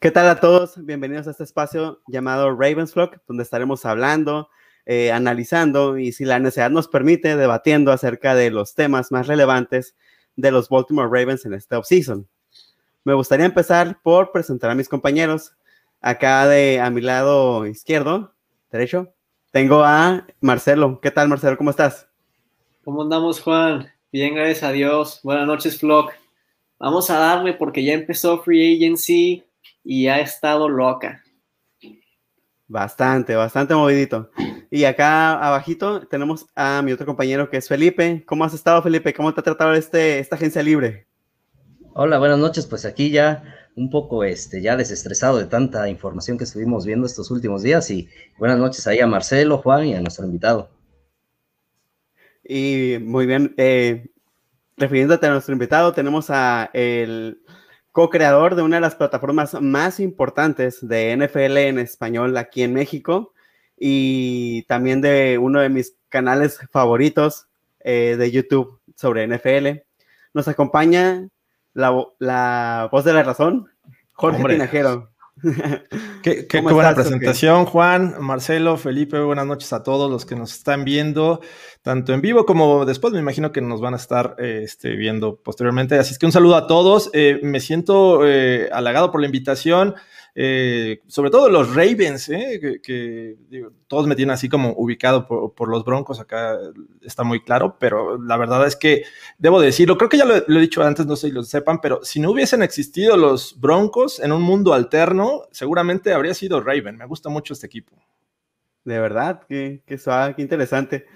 ¿Qué tal a todos? Bienvenidos a este espacio llamado Ravens Flock, donde estaremos hablando, eh, analizando y si la necesidad nos permite, debatiendo acerca de los temas más relevantes de los Baltimore Ravens en este offseason. Me gustaría empezar por presentar a mis compañeros. Acá de a mi lado izquierdo, derecho, tengo a Marcelo. ¿Qué tal, Marcelo? ¿Cómo estás? ¿Cómo andamos, Juan? Bien, gracias a Dios. Buenas noches, Flock. Vamos a darle porque ya empezó Free Agency y ha estado loca. Bastante, bastante movidito. Y acá abajito tenemos a mi otro compañero que es Felipe. ¿Cómo has estado, Felipe? ¿Cómo te ha tratado este, esta agencia libre? Hola, buenas noches. Pues aquí ya un poco este, ya desestresado de tanta información que estuvimos viendo estos últimos días. Y buenas noches ahí a Marcelo, Juan y a nuestro invitado. Y muy bien, eh, refiriéndote a nuestro invitado, tenemos a el co-creador de una de las plataformas más importantes de NFL en español aquí en México y también de uno de mis canales favoritos eh, de YouTube sobre NFL. Nos acompaña la, voz de la razón, Jorge Tinajero. Qué, buena presentación, Juan, Marcelo, Felipe, buenas noches a todos los que nos están viendo, tanto en vivo como después, me imagino que nos van a estar eh, este, viendo posteriormente. Así es que un saludo a todos, eh, me siento eh, halagado por la invitación. Eh, sobre todo los Ravens, eh, que, todos me tienen así como ubicado por, los Broncos, acá está muy claro, pero la verdad es que debo decirlo, creo que ya lo, he dicho antes, no sé si lo sepan, pero si no hubiesen existido los Broncos en un mundo alterno, seguramente habría sido Raven. Me gusta mucho este equipo. De verdad, qué, qué suave, qué interesante.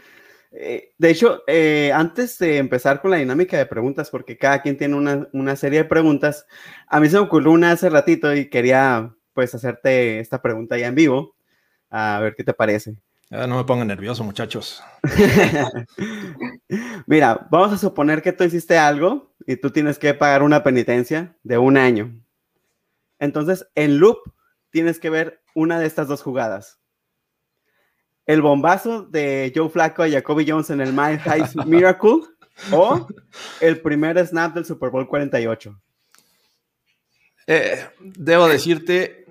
Eh, de hecho, eh, antes de empezar con la dinámica de preguntas, porque cada quien tiene una, serie de preguntas, a mí se me ocurrió una hace ratito y quería pues hacerte esta pregunta ya en vivo, a ver qué te parece. no me pongan nervioso, muchachos. Mira, vamos a suponer que tú hiciste algo y tú tienes que pagar una penitencia de un año. Entonces, en loop, tienes que ver una de estas dos jugadas el bombazo de Joe Flacco a Jacoby Jones en el My High Miracle o el primer snap del Super Bowl 48? Eh, debo decirte,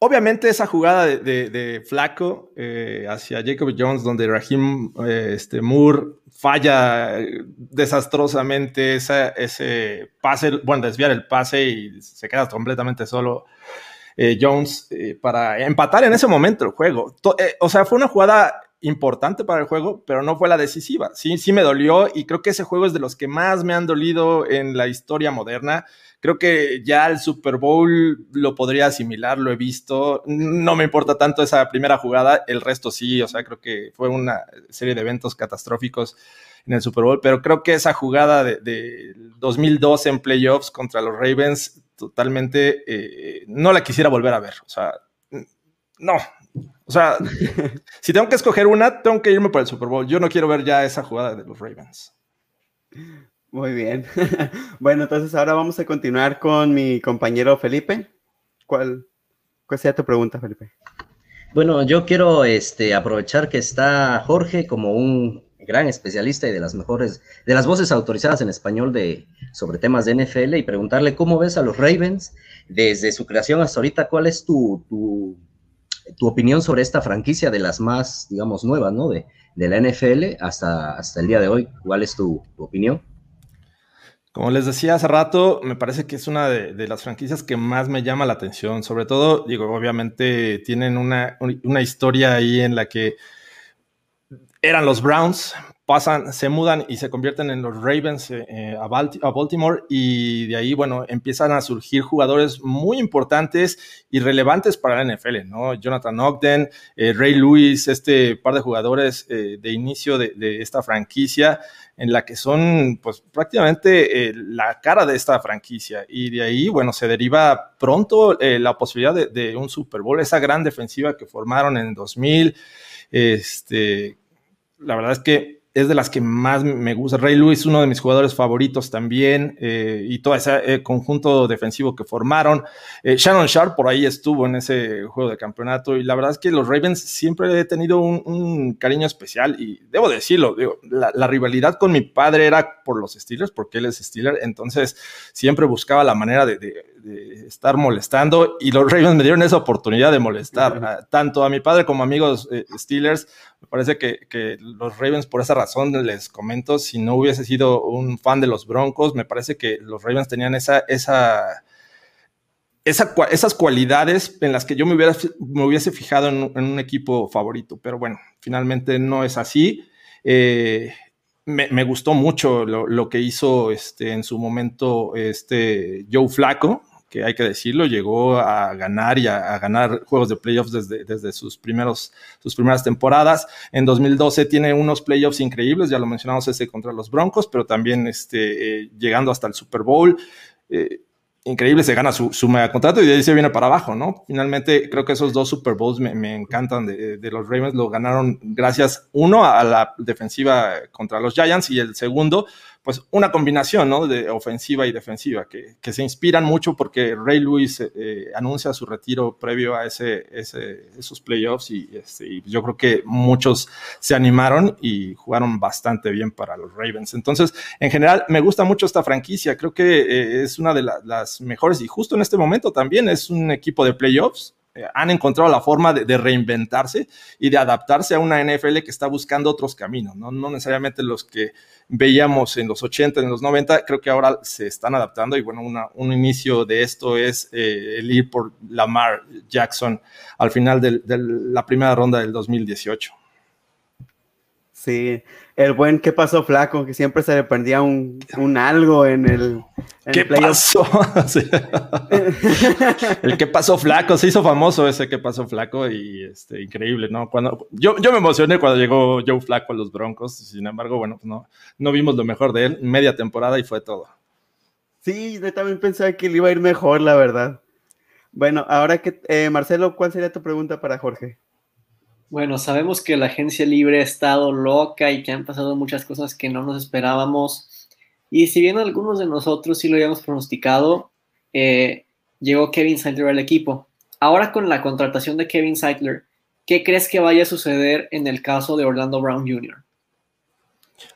obviamente esa jugada de, de, Flacco eh, hacia Jacoby Jones, donde Raheem eh, este, Moore falla desastrosamente ese pase, bueno, desviar el pase y se queda completamente solo eh, Jones eh, para empatar en ese momento el juego. Eh, o sea, fue una jugada importante para el juego, pero no fue la decisiva. Sí, sí me dolió y creo que ese juego es de los que más me han dolido en la historia moderna. Creo que ya el Super Bowl lo podría asimilar, lo he visto. No me importa tanto esa primera jugada, el resto sí, o sea, creo que fue una serie de eventos catastróficos en el Super Bowl, pero creo que esa jugada de, de 2012 en playoffs contra los Ravens totalmente eh, no la quisiera volver a ver. O sea, no. O sea, si tengo que escoger una, tengo que irme por el Super Bowl. Yo no quiero ver ya esa jugada de los Ravens. Muy bien. bueno, entonces ahora vamos a continuar con mi compañero Felipe. ¿Cuál, cuál sería tu pregunta, Felipe? Bueno, yo quiero este, aprovechar que está Jorge como un gran especialista y de las mejores, de las voces autorizadas en español de, sobre temas de NFL y preguntarle cómo ves a los Ravens desde su creación hasta ahorita, cuál es tu, tu, opinión sobre esta franquicia de las más, digamos, nuevas, ¿no? De, de la NFL hasta, hasta el día de hoy. ¿Cuál es tu, opinión? Como les decía hace rato, me parece que es una de, las franquicias que más me llama la atención. Sobre todo, digo, obviamente tienen una, una historia ahí en la que eran los Browns, pasan, se mudan y se convierten en los Ravens eh, eh, a, Baltimore y de ahí, bueno, empiezan a surgir jugadores muy importantes y relevantes para la NFL, ¿no? Jonathan Ogden, eh, Ray Lewis, este par de jugadores de inicio de, esta franquicia en la que son pues prácticamente la cara de esta franquicia. Y de ahí, bueno, se deriva pronto la posibilidad de, de un Super Bowl, esa gran defensiva que formaron en 2000, este la verdad es que es de las que más me gusta. Ray Lewis, uno de mis jugadores favoritos también, eh, y todo ese eh, conjunto defensivo que formaron. Eh, Shannon Sharp por ahí estuvo en ese juego de campeonato, y la verdad es que los Ravens siempre he tenido un, cariño especial, y debo decirlo, la, rivalidad con mi padre era por los Steelers, porque él es Steeler, entonces siempre buscaba la manera de, estar molestando, y los Ravens me dieron esa oportunidad de molestar, tanto a mi padre como amigos Steelers. Me parece que, los Ravens por esa razón les comento, si no hubiese sido un fan de los Broncos, me parece que los Ravens tenían esa, esa, esas cualidades en las que yo me, hubiera, me hubiese fijado en, un equipo favorito. Pero bueno, finalmente no es así. Eh, me, gustó mucho lo, que hizo este, en su momento este Joe Flaco que hay que decirlo, llegó a ganar y a, ganar juegos de playoffs desde, desde sus, primeros, sus primeras temporadas. En 2012 tiene unos playoffs increíbles, ya lo mencionamos ese contra los Broncos, pero también este, eh, llegando hasta el Super Bowl. Eh, increíble, se gana su, su mega contrato y de ahí se viene para abajo, ¿no? Finalmente, creo que esos dos Super Bowls me, me encantan de, de, los Ravens, lo ganaron gracias, uno, a la defensiva contra los Giants y el segundo, pues una combinación ¿no? de ofensiva y defensiva que, que, se inspiran mucho porque Ray Lewis eh, anuncia su retiro previo a ese, ese esos playoffs y, este, yo creo que muchos se animaron y jugaron bastante bien para los Ravens. Entonces, en general, me gusta mucho esta franquicia, creo que eh, es una de las mejores y justo en este momento también es un equipo de playoffs eh, han encontrado la forma de, reinventarse y de adaptarse a una NFL que está buscando otros caminos, ¿no? necesariamente los que veíamos en los 80, en los 90, creo que ahora se están adaptando y bueno, un inicio de esto es eh, el ir por Lamar Jackson al final de la primera ronda del 2018. Sí, el buen ¿qué pasó flaco? Que siempre se le perdía un, algo en el... ¿Qué pasó? el ¿qué pasó flaco? Se hizo famoso ese ¿qué pasó flaco? Y este, increíble, ¿no? Cuando, yo, yo me emocioné cuando llegó Joe Flaco a los Broncos, sin embargo, bueno, pues no, no vimos lo mejor de él, media temporada y fue todo. Sí, yo también pensaba que le iba a ir mejor, la verdad. Bueno, ahora que, eh, Marcelo, ¿cuál sería tu pregunta para Jorge? Bueno, sabemos que la agencia libre ha estado loca y que han pasado muchas cosas que no nos esperábamos. Y si bien algunos de nosotros sí lo habíamos pronosticado, eh, llegó Kevin Seidler al equipo. Ahora con la contratación de Kevin Seidler, ¿qué crees que vaya a suceder en el caso de Orlando Brown Jr.?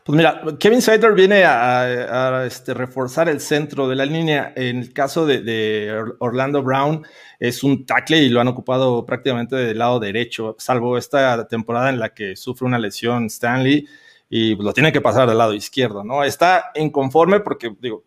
Pues mira, Kevin Seidler viene a, este, reforzar el centro de la línea. En el caso de, Orlando Brown, es un tackle y lo han ocupado prácticamente del lado derecho, salvo esta temporada en la que sufre una lesión Stanley y lo tiene que pasar del lado izquierdo, ¿no? Está inconforme porque, digo,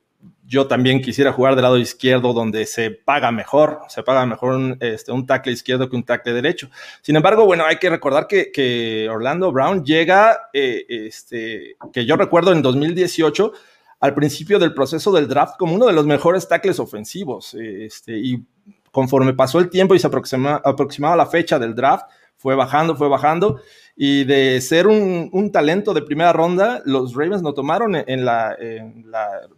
yo también quisiera jugar del lado izquierdo donde se paga mejor, se paga mejor un, este, tackle izquierdo que un tackle derecho. Sin embargo, bueno, hay que recordar que, Orlando Brown llega, eh, este, que yo recuerdo en 2018, al principio del proceso del draft como uno de los mejores tackles ofensivos. Este, y conforme pasó el tiempo y se aproximaba la fecha del draft, fue bajando, fue bajando y de ser un, talento de primera ronda, los Ravens lo tomaron en la,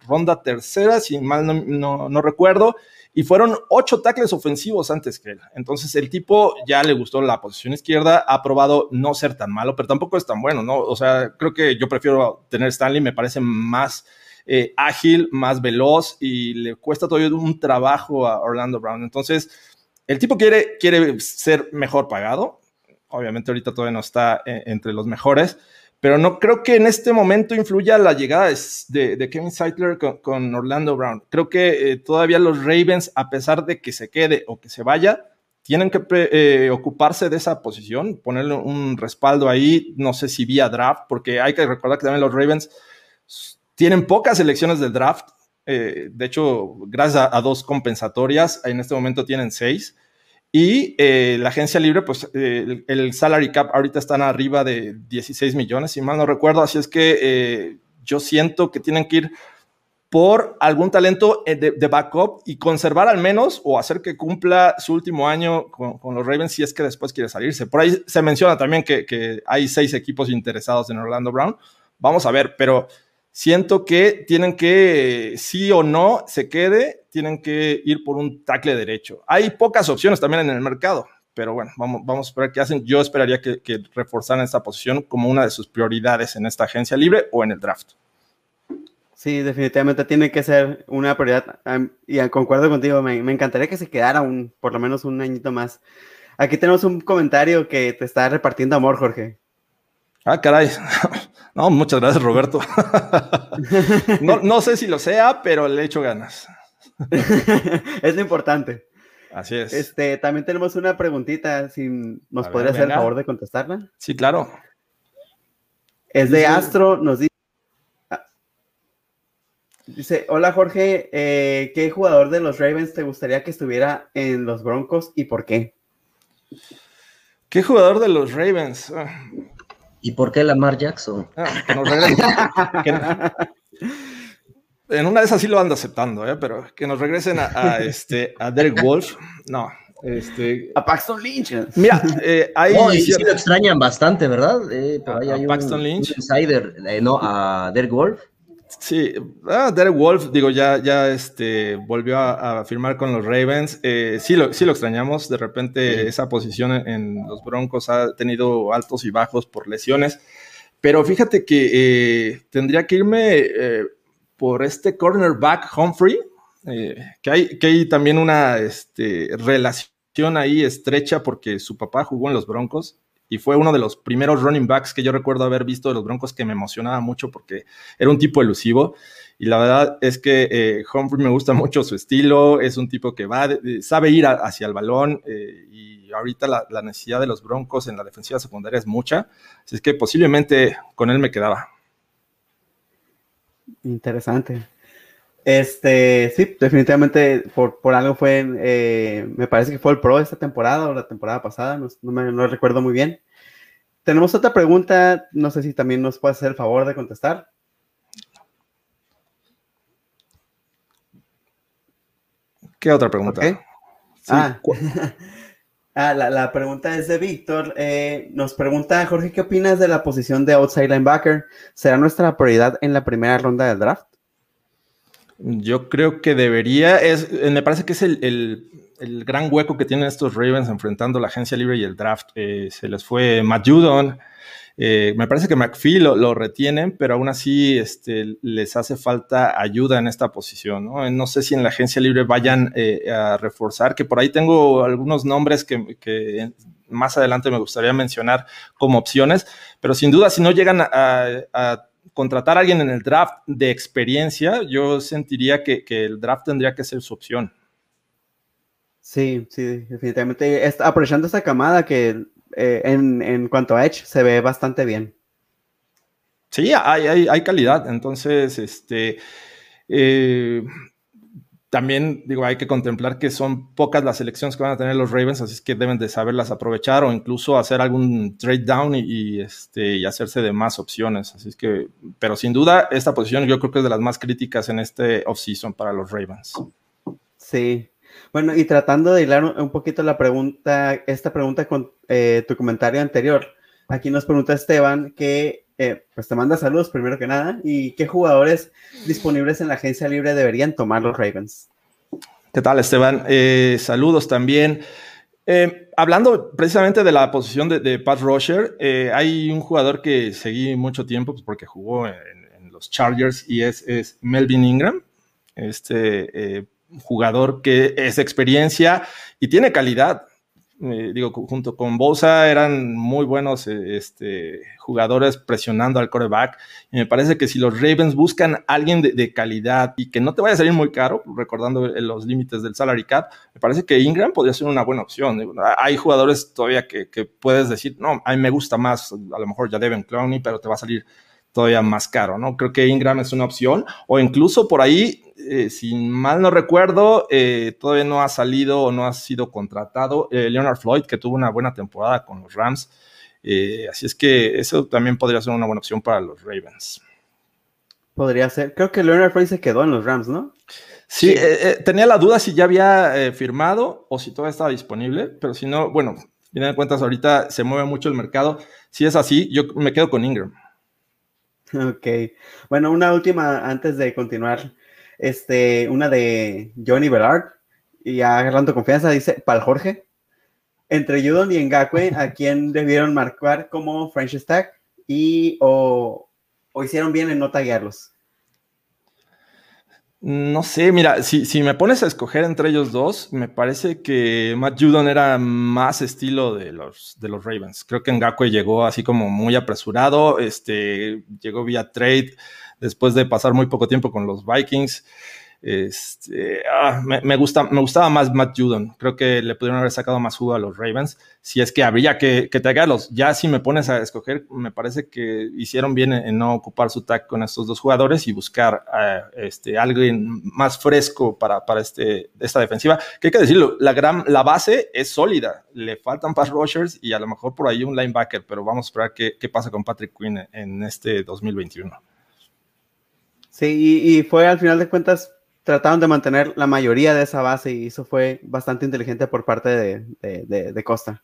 ronda tercera, si mal no, recuerdo, y fueron ocho tackles ofensivos antes que él. Entonces el tipo ya le gustó la posición izquierda, ha probado no ser tan malo, pero tampoco es tan bueno, ¿no? O sea, creo que yo prefiero tener Stanley, me parece más eh, ágil, más veloz y le cuesta todavía un trabajo a Orlando Brown. Entonces, el tipo quiere, quiere ser mejor pagado, obviamente ahorita todavía no está eh, entre los mejores, pero no creo que en este momento influya la llegada de, Kevin Seidler con, Orlando Brown. Creo que eh, todavía los Ravens, a pesar de que se quede o que se vaya, tienen que eh, ocuparse de esa posición, ponerle un respaldo ahí, no sé si vía draft, porque hay que recordar que también los Ravens tienen pocas elecciones del draft. de hecho, gracias a, dos compensatorias, en este momento tienen seis. Y eh, la agencia libre, pues eh, el, salary cap ahorita están arriba de 16 millones, si mal no recuerdo. Así es que eh, yo siento que tienen que ir por algún talento de, backup y conservar al menos o hacer que cumpla su último año con, los Ravens si es que después quiere salirse. Por ahí se menciona también que, que hay seis equipos interesados en Orlando Brown. Vamos a ver, pero siento que tienen que, sí o no, se quede, tienen que ir por un tackle derecho. Hay pocas opciones también en el mercado, pero bueno, vamos, vamos a esperar qué hacen. Yo esperaría que, que reforzaran esta posición como una de sus prioridades en esta agencia libre o en el draft. Sí, definitivamente tiene que ser una prioridad. Y concuerdo contigo, me, encantaría que se quedara un, por lo menos un añito más. Aquí tenemos un comentario que te está repartiendo amor, Jorge. Ah, caray. No, muchas gracias, Roberto. No, sé si lo sea, pero le echo ganas. Es lo importante. Así es. Este, también tenemos una preguntita, si nos podría hacer el favor de contestarla. Sí, claro. Es de Astro, nos dice Dice, hola Jorge, eh, ¿qué jugador de los Ravens te gustaría que estuviera en los Broncos y por qué? ¿Qué jugador de los Ravens? ¿Y por qué Lamar Jackson? Ah, en una de esas sí lo ando aceptando, ¿eh? pero que nos regresen a, este, a Derek Wolf, no. Este, a Paxton Lynch. Mira, eh, hay. sí lo extrañan bastante, ¿verdad? Eh, pero ahí hay Paxton Lynch. insider, no, a Derek Wolf. Sí, ah, Derek Wolf, digo, ya, ya este, volvió a, firmar con los Ravens. Eh, sí, lo, sí lo extrañamos. De repente, esa posición en, los Broncos ha tenido altos y bajos por lesiones. Pero fíjate que eh, tendría que irme eh, por este cornerback Humphrey, que, hay, que hay también una este, relación ahí estrecha porque su papá jugó en los Broncos y fue uno de los primeros running backs que yo recuerdo haber visto de los Broncos que me emocionaba mucho porque era un tipo elusivo. Y la verdad es que eh, Humphrey me gusta mucho su estilo, es un tipo que va, sabe ir hacia el balón eh, y ahorita la, necesidad de los Broncos en la defensiva secundaria es mucha, así es que posiblemente con él me quedaba. Interesante. Este, sí, definitivamente por, por algo fue, eh, me parece que fue el pro esta temporada o la temporada pasada, no, me no recuerdo muy bien. Tenemos otra pregunta, no sé si también nos puede hacer el favor de contestar. ¿Qué otra pregunta? ah, ah la, pregunta es de Víctor. Eh, nos pregunta, Jorge, ¿qué opinas de la posición de outside linebacker? ¿Será nuestra prioridad en la primera ronda del draft? Yo creo que debería, eh, me parece que es el, gran hueco que tienen estos Ravens enfrentando la agencia libre y el draft. Eh, se les fue Matt Judon, eh, me parece que McPhee lo, retienen, pero aún así este, les hace falta ayuda en esta posición. No, sé si en la agencia libre vayan a reforzar, que por ahí tengo algunos nombres que, más adelante me gustaría mencionar como opciones, pero sin duda si no llegan a contratar a alguien en el draft de experiencia, yo sentiría que, el draft tendría que ser su opción. Sí, sí, definitivamente. Está aprovechando esa camada que eh, en, cuanto a Edge se ve bastante bien. Sí, hay, hay calidad. Entonces, este, eh, también digo, hay que contemplar que son pocas las selecciones que van a tener los Ravens, así es que deben de saberlas aprovechar o incluso hacer algún trade down y, este, y hacerse de más opciones. Así es que, pero sin duda, esta posición yo creo que es de las más críticas en este offseason para los Ravens. Sí. Bueno, y tratando de hilar un poquito la pregunta, esta pregunta con eh, tu comentario anterior. Aquí nos pregunta Esteban que, eh, pues te manda saludos primero que nada, y qué jugadores disponibles en la agencia libre deberían tomar los Ravens. ¿Qué tal, Esteban? Eh, saludos también. Eh, hablando precisamente de la posición de, de Pat Roger, hay un jugador que seguí mucho tiempo pues, porque jugó en, los Chargers y es, es Melvin Ingram, este jugador que es experiencia y tiene calidad. Eh, digo, junto con Bosa eran muy buenos eh, este, jugadores presionando al coreback. Y me parece que si los Ravens buscan alguien de, calidad y que no te vaya a salir muy caro, recordando los límites del salary cap, me parece que Ingram podría ser una buena opción. Hay jugadores todavía que, puedes decir, no, a mí me gusta más, a lo mejor ya deben Clowney, pero te va a salir todavía más caro, ¿no? Creo que Ingram es una opción, o incluso por ahí, eh, si mal no recuerdo, eh, todavía no ha salido o no ha sido contratado eh, Leonard Floyd, que tuvo una buena temporada con los Rams. así es que eso también podría ser una buena opción para los Ravens. Podría ser. Creo que Leonard Floyd se quedó en los Rams, ¿no? Sí, tenía la duda si ya había firmado o si todavía estaba disponible, pero si no, bueno, bien de cuentas, ahorita se mueve mucho el mercado. Si es así, yo me quedo con Ingram. Ok. Bueno, una última antes de continuar. Este, una de Johnny Bellard. Y agarrando confianza, dice, para Jorge. entre Judon y Ngakwe, ¿a quién debieron marcar como French Stack? Y o, o hicieron bien en no taguearlos. No sé, mira, si, me pones a escoger entre ellos dos, me parece que Matt Judon era más estilo de los, de los Ravens. Creo que Ngakwe llegó así como muy apresurado, este, llegó vía trade después de pasar muy poco tiempo con los Vikings. Este, ah, me, gusta, me gustaba más Matt Judon. Creo que le pudieron haber sacado más jugo a los Ravens. Si es que habría que, que. Ya si me pones a escoger, me parece que hicieron bien en, no ocupar su tag con estos dos jugadores y buscar este, alguien más fresco para, este, esta defensiva. Que hay que decirlo, la, base es sólida. Le faltan pass rushers y a lo mejor por ahí un linebacker, pero vamos a esperar qué, pasa con Patrick Quinn en este 2021. Sí, y fue al final de cuentas trataron de mantener la mayoría de esa base y eso fue bastante inteligente por parte de, Costa.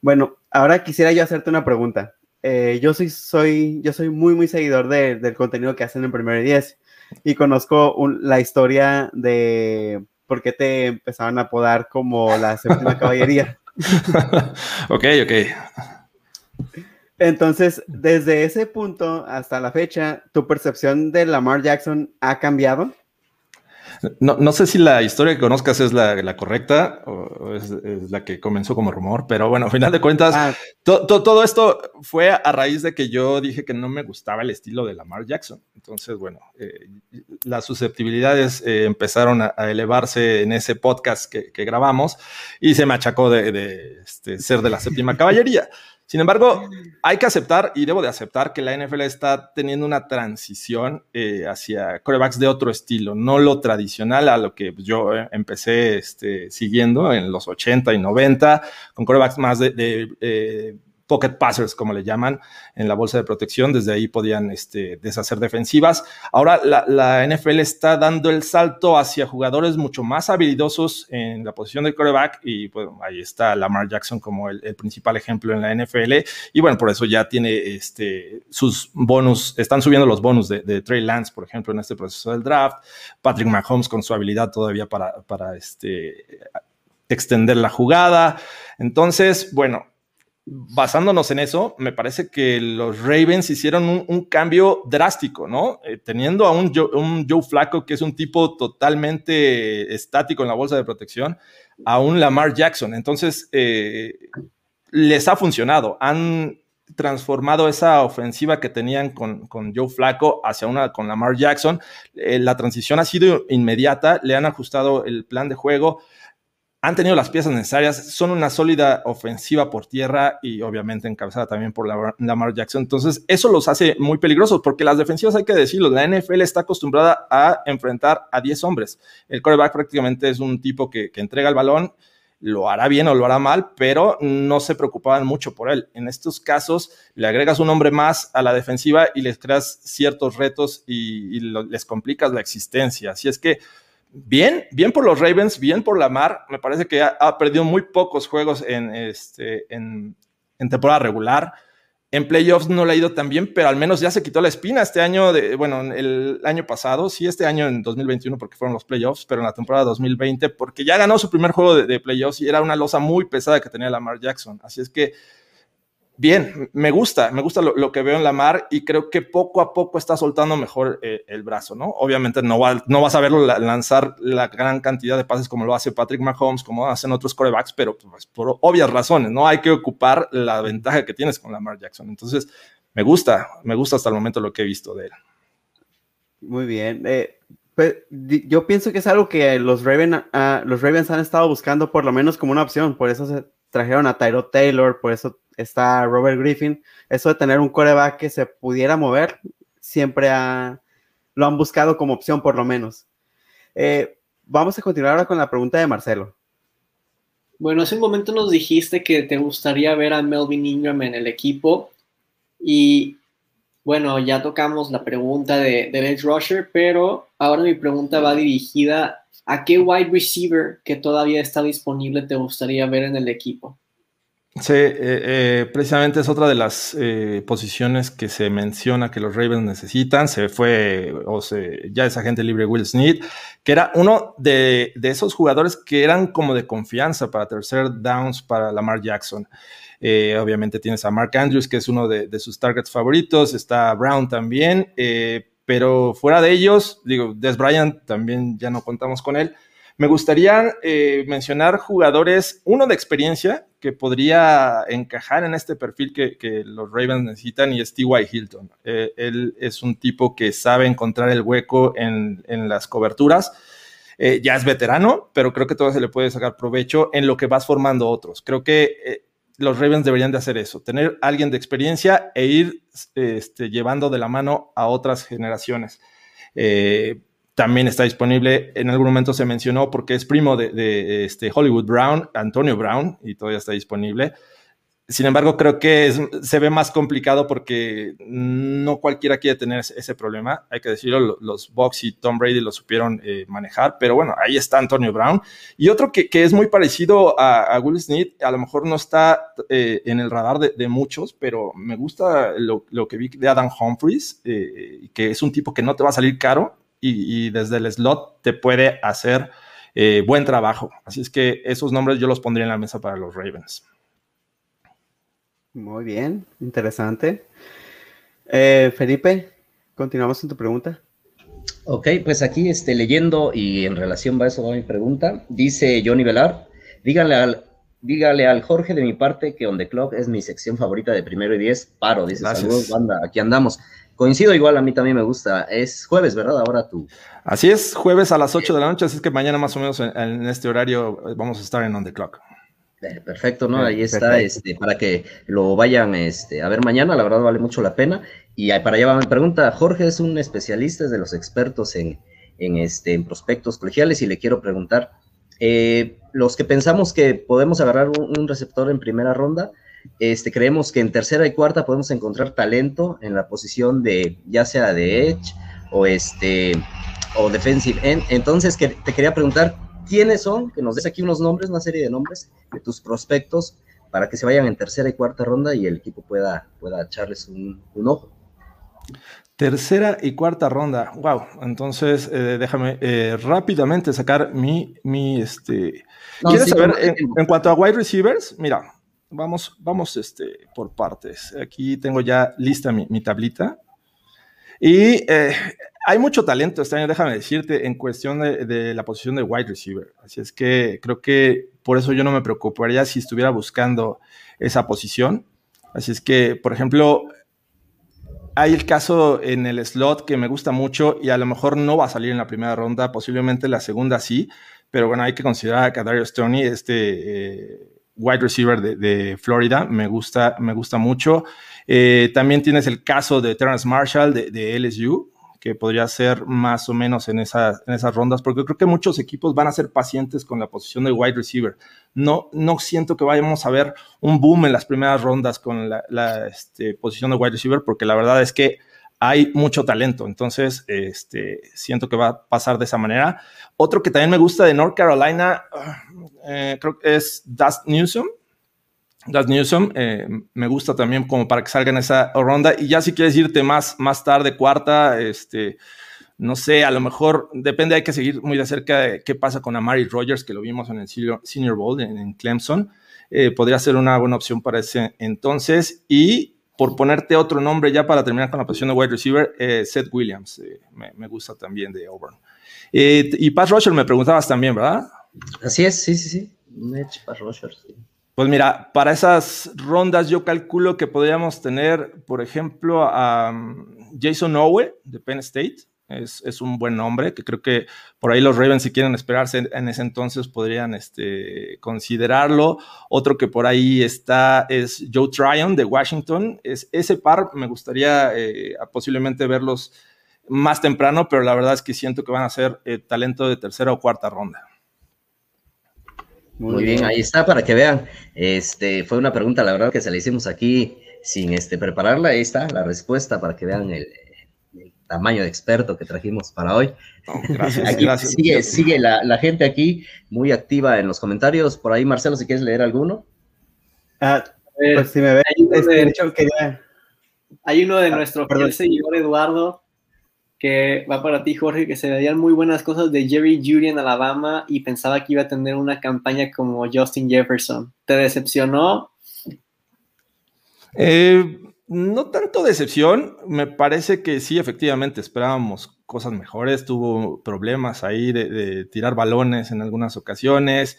Bueno, ahora quisiera yo hacerte una pregunta. Eh, yo, soy, soy, yo soy muy, muy seguidor del contenido que hacen en Primero y Diez y conozco la historia de por qué te empezaron a apodar como la séptima caballería. ok, ok. Entonces, desde ese punto hasta la fecha, ¿tu percepción de Lamar Jackson ha cambiado? No, sé si la historia que conozcas es la, correcta o es, la que comenzó como rumor, pero bueno, a final de cuentas, ah. todo esto fue a raíz de que yo dije que no me gustaba el estilo de Lamar Jackson. Entonces, bueno, eh, las susceptibilidades eh, empezaron a, elevarse en ese podcast que, grabamos y se me achacó de, este, ser de la séptima caballería. Sin embargo, hay que aceptar, y debo de aceptar, que la NFL está teniendo una transición eh, hacia corebacks de otro estilo, no lo tradicional a lo que yo eh, empecé este, siguiendo en los 80 y 90, con corebacks más de, eh, pocket passers, como le llaman, en la bolsa de protección. Desde ahí podían este, deshacer defensivas. Ahora la, NFL está dando el salto hacia jugadores mucho más habilidosos en la posición de quarterback y bueno, ahí está Lamar Jackson como el, principal ejemplo en la NFL. Y bueno, por eso ya tiene este, sus bonus, están subiendo los bonus de, Trey Lance, por ejemplo, en este proceso del draft. Patrick Mahomes con su habilidad todavía para, para este, extender la jugada. Entonces, bueno, basándonos en eso, me parece que los Ravens hicieron un, cambio drástico, ¿no? Eh, teniendo a un Joe, un Joe, Flaco, que es un tipo totalmente estático en la bolsa de protección, a un Lamar Jackson. Entonces, eh, les ha funcionado. Han transformado esa ofensiva que tenían con, Joe Flaco hacia una con Lamar Jackson. Eh, la transición ha sido inmediata, le han ajustado el plan de juego han tenido las piezas necesarias, son una sólida ofensiva por tierra y obviamente encabezada también por Lamar Jackson. Entonces, eso los hace muy peligrosos porque las defensivas, hay que decirlo, la NFL está acostumbrada a enfrentar a 10 hombres. El quarterback prácticamente es un tipo que, entrega el balón, lo hará bien o lo hará mal, pero no se preocupaban mucho por él. En estos casos, le agregas un hombre más a la defensiva y les creas ciertos retos y, les complicas la existencia. Así es que bien, bien por los Ravens, bien por Lamar. Me parece que ha, perdido muy pocos juegos en, este, en, temporada regular. En playoffs no le ha ido tan bien, pero al menos ya se quitó la espina este año, de, bueno, el año pasado, sí, este año en 2021 porque fueron los playoffs, pero en la temporada 2020 porque ya ganó su primer juego de, de playoffs y era una losa muy pesada que tenía Lamar Jackson. Así es que bien, me gusta, me gusta lo, que veo en la mar y creo que poco a poco está soltando mejor eh, el brazo, ¿no? Obviamente no, no vas a verlo lanzar la gran cantidad de pases como lo hace Patrick Mahomes, como hacen otros corebacks, pero pues, por obvias razones, ¿no? Hay que ocupar la ventaja que tienes con Lamar Jackson. Entonces, me gusta, me gusta hasta el momento lo que he visto de él. Muy bien. Eh, pues, yo pienso que es algo que los, Raven, ah, los Ravens han estado buscando por lo menos como una opción, por eso se trajeron a Tyro Taylor, por eso está Robert Griffin. Eso de tener un coreback que se pudiera mover, siempre lo han buscado como opción por lo menos. Eh, vamos a continuar ahora con la pregunta de Marcelo. Bueno, hace un momento nos dijiste que te gustaría ver a Melvin Ingram en el equipo y bueno, ya tocamos la pregunta de, de Edge Rusher, pero ahora mi pregunta va dirigida a qué wide receiver que todavía está disponible te gustaría ver en el equipo. Sí, eh, eh, precisamente es otra de las eh, posiciones que se menciona que los Ravens necesitan. Se fue, o se, ya es agente libre Will Smith, que era uno de, esos jugadores que eran como de confianza para tercer downs para Lamar Jackson. Obviamente tienes a Mark Andrews, que es uno de, sus targets favoritos, está Brown también, pero fuera de ellos, digo, Des Bryant también ya no contamos con él. Me gustaría eh, mencionar jugadores, uno de experiencia, que podría encajar en este perfil que, los Ravens necesitan, y es T.Y. Hilton. él es un tipo que sabe encontrar el hueco en, las coberturas. ya es veterano, pero creo que todo se le puede sacar provecho en lo que vas formando otros. Creo que los Ravens deberían de hacer eso, tener alguien de experiencia e ir este, llevando de la mano a otras generaciones. Eh, también está disponible, en algún momento se mencionó porque es primo de, este Hollywood Brown, Antonio Brown, y todavía está disponible. Sin embargo, creo que se ve más complicado porque no cualquiera quiere tener ese, problema. Hay que decirlo, los Bucks y Tom Brady lo supieron eh, manejar, pero bueno, ahí está Antonio Brown. Y otro que, es muy parecido a, Will Smith, a lo mejor no está eh, en el radar de, muchos, pero me gusta lo, que vi de Adam Humphries, eh, que es un tipo que no te va a salir caro y, y desde el slot te puede hacer buen trabajo. Así es que esos nombres yo los pondría en la mesa para los Ravens. Muy bien, interesante. Eh, Felipe, continuamos en tu pregunta. Ok, pues aquí este, leyendo y en relación a eso a mi pregunta, dice Johnny Velar, díganle al, dígale al Jorge de mi parte que On The Clock es mi sección favorita de primero y diez, paro, dice, saludos, banda, aquí andamos. Coincido igual, a mí también me gusta. Es jueves, ¿verdad? Ahora tú. Así es, jueves a las 8 de la noche, así es que mañana más o menos en este horario vamos a estar en On The Clock. Eh, perfecto, ¿no? Ahí está, este, para que lo vayan este, a ver mañana, la verdad vale mucho la pena. Y para allá va mi pregunta, Jorge es un especialista, es de los expertos en, en, este, en prospectos colegiales y le quiero preguntar, eh, los que pensamos que podemos agarrar un, receptor en primera ronda, este, creemos que en tercera y cuarta podemos encontrar talento en la posición de, ya sea de edge o este, o defensive end. Entonces, que, te quería preguntar, quiénes son, que nos des aquí unos nombres, una serie de nombres de tus prospectos para que se vayan en tercera y cuarta ronda y el equipo pueda, pueda echarles un, ojo. Tercera y cuarta ronda. Wow. Entonces, eh, déjame eh, rápidamente sacar mi, mi este. ¿Quieres saber en, cuanto a wide receivers? Mira, vamos, vamos este, por partes. Aquí tengo ya lista mi, mi tablita. Y eh, hay mucho talento este año, déjame decirte, en cuestión de, la posición de wide receiver. Así es que creo que por eso yo no me preocuparía si estuviera buscando esa posición. Así es que, por ejemplo, hay el caso en el slot que me gusta mucho y a lo mejor no va a salir en la primera ronda, posiblemente la segunda sí, pero bueno, hay que considerar a Darius Stoney, este eh, wide receiver de, Florida, me gusta, me gusta mucho. Eh, también tienes el caso de Terrence Marshall de LSU, que podría ser más o menos en, esas rondas, porque creo que muchos equipos van a ser pacientes con la posición de wide receiver. No, no siento que vayamos a ver un boom en las primeras rondas con la, este, posición de wide receiver, porque la verdad es que hay mucho talento, entonces este, siento que va a pasar de esa manera. Otro que también me gusta de North Carolina, eh, creo que es Dust Newsom, Das Newsom, eh, me gusta también como para que salga en esa ronda. Y ya si quieres irte más, más tarde, cuarta, este, no sé, a lo mejor depende, hay que seguir muy de cerca de qué pasa con Amari Rogers, que lo vimos en el Senior Bowl en, Clemson. Eh, podría ser una buena opción para ese entonces. Y por ponerte otro nombre ya para terminar con la posición de wide receiver, eh, Seth Williams, me, gusta también de Auburn. y Pat Roger me preguntabas también, ¿verdad? Así es, sí, sí, sí. Pat Roger, sí. Pues mira, para esas rondas yo calculo que podríamos tener, por ejemplo, a um, Jason Owe de Penn State. Es, un buen nombre, que creo que por ahí los Ravens, si quieren esperarse en ese entonces, podrían este, considerarlo. Otro que por ahí está es Joe Tryon de Washington. Es, ese par me gustaría eh, posiblemente verlos más temprano, pero la verdad es que siento que van a ser eh, talento de tercera o cuarta ronda. Muy, bien. ahí está para que vean. Este fue una pregunta, la verdad, que se la hicimos aquí sin este, prepararla. Ahí está la respuesta para que vean el, tamaño de experto que trajimos para hoy. gracias, gracias. Sigue, sigue la, gente aquí muy activa en los comentarios. Por ahí, Marcelo, si quieres leer alguno. Ah, pues si me ve, hay uno de, hay uno de nuestro seguidor Eduardo que va para ti, Jorge, que se veían muy buenas cosas de Jerry Judy en Alabama y pensaba que iba a tener una campaña como Justin Jefferson. ¿Te decepcionó? Eh, no tanto decepción, me parece que sí, efectivamente, esperábamos cosas mejores, tuvo problemas ahí de, tirar balones en algunas ocasiones,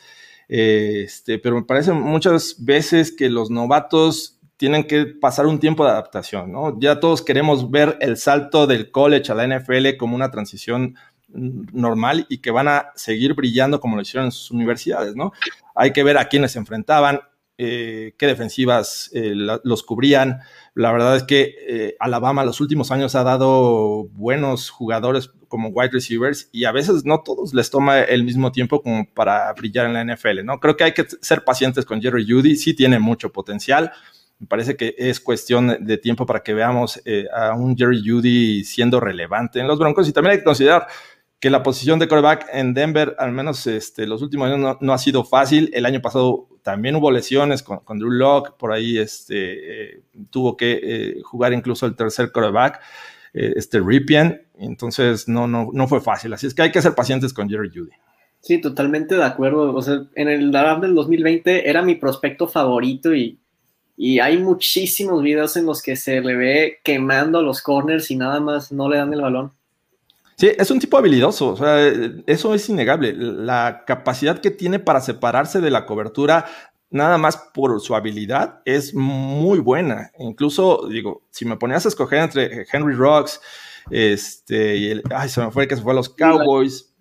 este, pero me parece muchas veces que los novatos tienen que pasar un tiempo de adaptación, ¿no? Ya todos queremos ver el salto del college a la NFL como una transición normal y que van a seguir brillando como lo hicieron en sus universidades, ¿no? Hay que ver a quiénes se enfrentaban, eh, qué defensivas eh, los cubrían. La verdad es que eh, Alabama los últimos años ha dado buenos jugadores como wide receivers y a veces no todos les toma el mismo tiempo como para brillar en la NFL, ¿no? Creo que hay que ser pacientes con Jerry Judy, sí tiene mucho potencial, me parece que es cuestión de tiempo para que veamos eh, a un Jerry Judy siendo relevante en los Broncos. Y también hay que considerar que la posición de quarterback en Denver, al menos este, los últimos años, no, ha sido fácil. El año pasado también hubo lesiones con, Drew Locke, por ahí este, eh, tuvo que eh, jugar incluso el tercer quarterback, este Ripien. Entonces, no, no, no fue fácil. Así es que hay que ser pacientes con Jerry Judy. Sí, totalmente de acuerdo. O sea, en el draft del 2020 era mi prospecto favorito y y hay muchísimos videos en los que se le ve quemando los corners y nada más no le dan el balón. Sí, es un tipo habilidoso, o sea, eso es innegable. La capacidad que tiene para separarse de la cobertura, nada más por su habilidad, es muy buena. Incluso, digo, si me ponías a escoger entre Henry Rocks, este, y el, ay, se me fue que se fue a los Cowboys.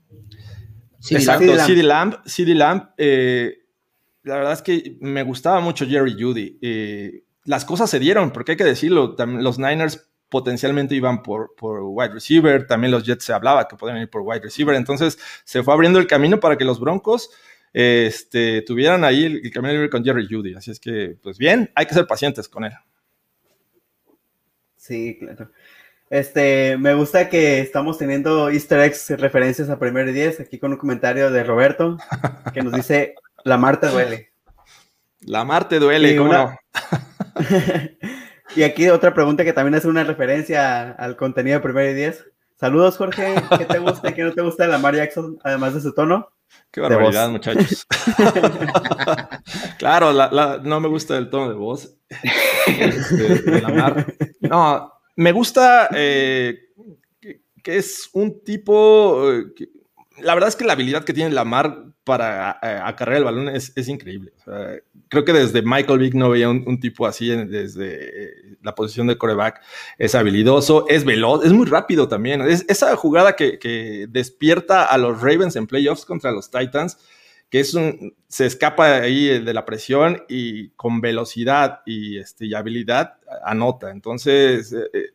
Sí, Exacto, CD Lamb, CD Lamb, eh, la verdad es que me gustaba mucho Jerry Judy. Las cosas se dieron, porque hay que decirlo, los Niners potencialmente iban por, por wide receiver, también los Jets se hablaba que podían ir por wide receiver, entonces se fue abriendo el camino para que los Broncos este, tuvieran ahí el, camino libre con Jerry Judy. Así es que, pues bien, hay que ser pacientes con él. Sí, claro. Este, me gusta que estamos teniendo easter eggs, referencias a Primer 10, aquí con un comentario de Roberto, que nos dice, la Marte duele. La Marte duele, ¿cómo no? y aquí otra pregunta que también es una referencia al contenido de Primero y Diez. Saludos, Jorge. ¿Qué te gusta y qué no te gusta de la Mar Jackson, además de su tono? Qué barbaridad, muchachos. claro, no me gusta el tono de voz este, de. No, me gusta eh, que, es un tipo... Eh, la verdad es que la habilidad que tiene Lamar para eh, acarrear el balón es, increíble. creo que desde Michael Vick no veía un, tipo así desde eh, la posición de coreback. Es habilidoso, es veloz, es muy rápido también. Es esa jugada que, despierta a los Ravens en playoffs contra los Titans, que es un, se escapa ahí de la presión y con velocidad y, este, habilidad anota. Entonces, eh,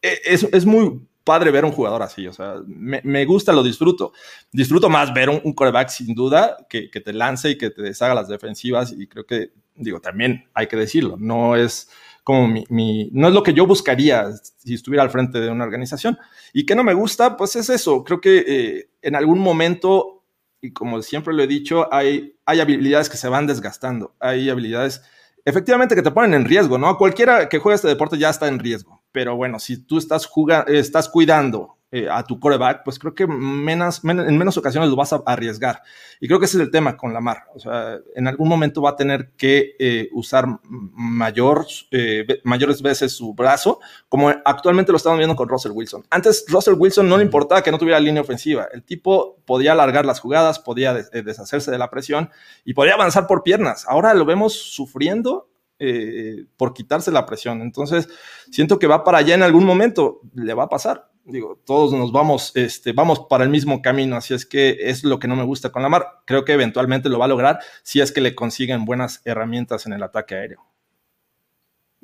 es, es muy padre ver un jugador así, o sea, me, gusta, lo disfruto. Disfruto más ver un, un coreback sin duda que, te lance y que te deshaga las defensivas y creo que, digo, también hay que decirlo, no es como mi, no es lo que yo buscaría si estuviera al frente de una organización. Y que no me gusta, pues es eso, creo que eh, en algún momento, y como siempre lo he dicho, hay, hay habilidades que se van desgastando, hay habilidades efectivamente que te ponen en riesgo, ¿no? Cualquiera que juegue este deporte ya está en riesgo. Pero bueno, si tú estás, jugando, estás cuidando eh, a tu coreback, pues creo que menos, en menos ocasiones lo vas a arriesgar. Y creo que ese es el tema con Lamar. O sea, en algún momento va a tener que eh, usar mayor, eh, mayores veces su brazo, como actualmente lo estamos viendo con Russell Wilson. Antes, Russell Wilson no le importaba que no tuviera línea ofensiva. El tipo podía alargar las jugadas, podía deshacerse de la presión y podía avanzar por piernas. Ahora lo vemos sufriendo eh, por quitarse la presión. Entonces, siento que va para allá en algún momento, le va a pasar. Digo, todos nos vamos, este, vamos para el mismo camino, así es que es lo que no me gusta con la mar. Creo que eventualmente lo va a lograr si es que le consiguen buenas herramientas en el ataque aéreo.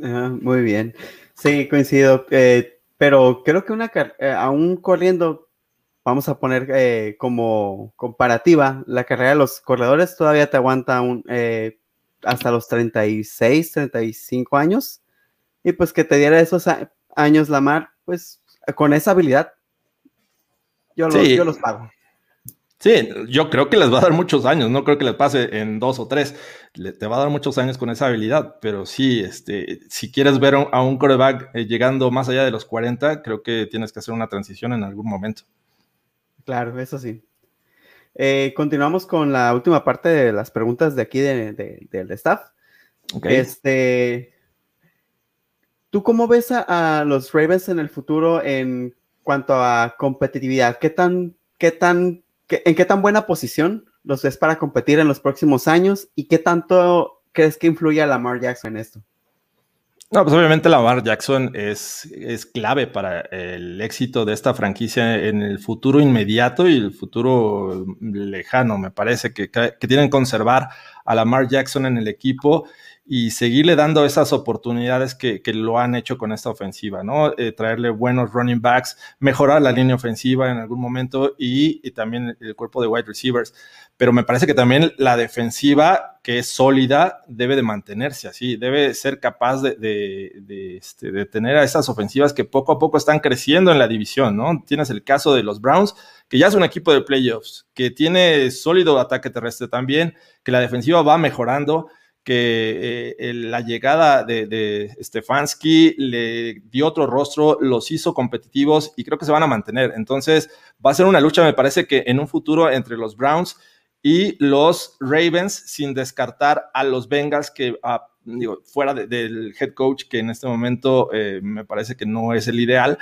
Ah, muy bien. Sí, coincido. Eh, pero creo que una eh, aún corriendo, vamos a poner como comparativa, la carrera de los corredores todavía te aguanta un, hasta los 36, 35 años. Y pues que te diera esos años Lamar, pues con esa habilidad, yo, los, yo los pago. Sí, yo creo que les va a dar muchos años, no creo que les pase en dos o tres, te va a dar muchos años con esa habilidad, pero sí, este, si quieres ver a un coreback eh, llegando más allá de los 40, creo que tienes que hacer una transición en algún momento. Claro, eso sí. Eh, continuamos con la última parte de las preguntas de aquí del staff. Este, ¿Tú cómo ves a, los Ravens en el futuro en cuanto a competitividad? ¿Qué tan, qué tan ¿En qué tan buena posición los ves para competir en los próximos años y qué tanto crees que influye a Lamar Jackson en esto? No, pues obviamente Lamar Jackson es, es clave para el éxito de esta franquicia en el futuro inmediato y el futuro lejano. Me parece que, que tienen que conservar a Lamar Jackson en el equipo y seguirle dando esas oportunidades que, lo han hecho con esta ofensiva, ¿no? Eh, traerle buenos running backs, mejorar la línea ofensiva en algún momento y, también el cuerpo de wide receivers. Pero me parece que también la defensiva, que es sólida, debe de mantenerse así, debe ser capaz de, este, de tener a esas ofensivas que poco a poco están creciendo en la división, ¿no? Tienes el caso de los Browns, que ya es un equipo de playoffs, que tiene sólido ataque terrestre también, que la defensiva va mejorando que eh, la llegada de, Stefanski le dio otro rostro, los hizo competitivos y creo que se van a mantener. Entonces va a ser una lucha, me parece que en un futuro entre los Browns y los Ravens, sin descartar a los Bengals, que ah, digo, fuera del head coach, que en este momento eh, me parece que no es el ideal,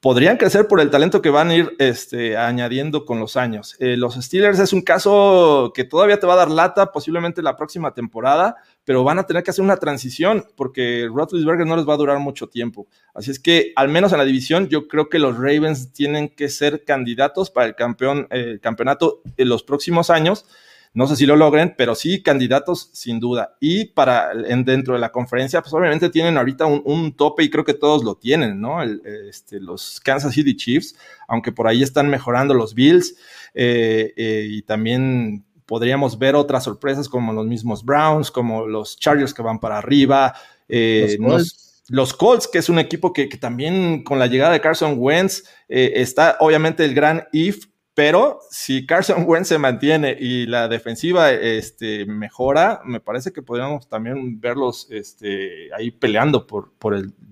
podrían crecer por el talento que van a ir este, añadiendo con los años. Eh, los Steelers es un caso que todavía te va a dar lata, posiblemente la próxima temporada, pero van a tener que hacer una transición porque Roethlisberger no les va a durar mucho tiempo. Así es que, al menos en la división, yo creo que los Ravens tienen que ser candidatos para el campeón, el campeonato en los próximos años. No sé si lo logren, pero sí candidatos sin duda. Y para en, dentro de la conferencia, pues obviamente tienen ahorita un, tope y creo que todos lo tienen, ¿no? este, los Kansas City Chiefs, aunque por ahí están mejorando los Bills eh, eh, y también podríamos ver otras sorpresas como los mismos Browns, como los Chargers que van para arriba. Eh, los Colts, que es un equipo que, también con la llegada de Carson Wentz está obviamente el gran if pero si Carson Wentz se mantiene y la defensiva este, mejora, me parece que podríamos también verlos este, ahí peleando por,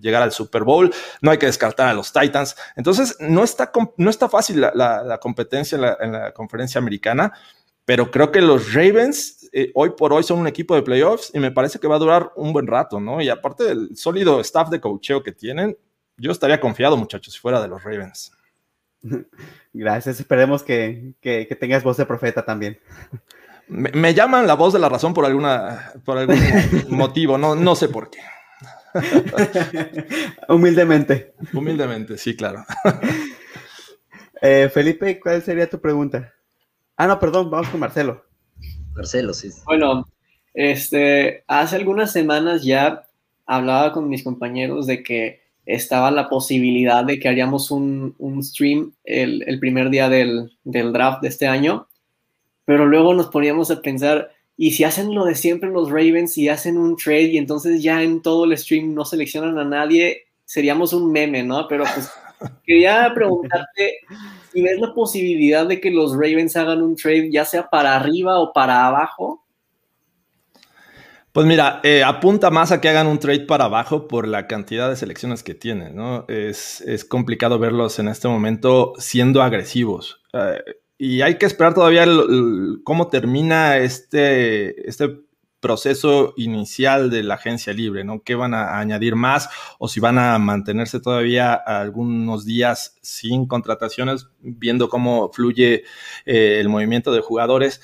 llegar al Super Bowl. No hay que descartar a los Titans. Entonces, no está, no está fácil la, competencia en la, conferencia americana, pero creo que los Ravens eh, hoy por hoy son un equipo de playoffs y me parece que va a durar un buen rato, ¿no? Y aparte del sólido staff de coacheo que tienen, yo estaría confiado, muchachos, si fuera de los Ravens. Gracias, esperemos que, tengas voz de profeta también. Me, llaman la voz de la razón por alguna por algún motivo, no, no sé por qué. Humildemente. Humildemente, sí, claro. Eh, Felipe, ¿cuál sería tu pregunta? Ah, no, perdón, vamos con Marcelo. Marcelo, sí. Bueno, este, hace algunas semanas ya hablaba con mis compañeros de que estaba la posibilidad de que haríamos un, stream el, primer día del, draft de este año, pero luego nos poníamos a pensar, ¿y si hacen lo de siempre los Ravens y hacen un trade y entonces ya en todo el stream no seleccionan a nadie, seríamos un meme, ¿no? Pero pues quería preguntarte si ves la posibilidad de que los Ravens hagan un trade ya sea para arriba o para abajo pues mira, eh, apunta más a que hagan un trade para abajo por la cantidad de selecciones que tienen, ¿no? Es, complicado verlos en este momento siendo agresivos. Eh, y hay que esperar todavía cómo termina este, este proceso inicial de la agencia libre, ¿no? ¿Qué van a, añadir más o si van a mantenerse todavía algunos días sin contrataciones, viendo cómo fluye eh, el movimiento de jugadores?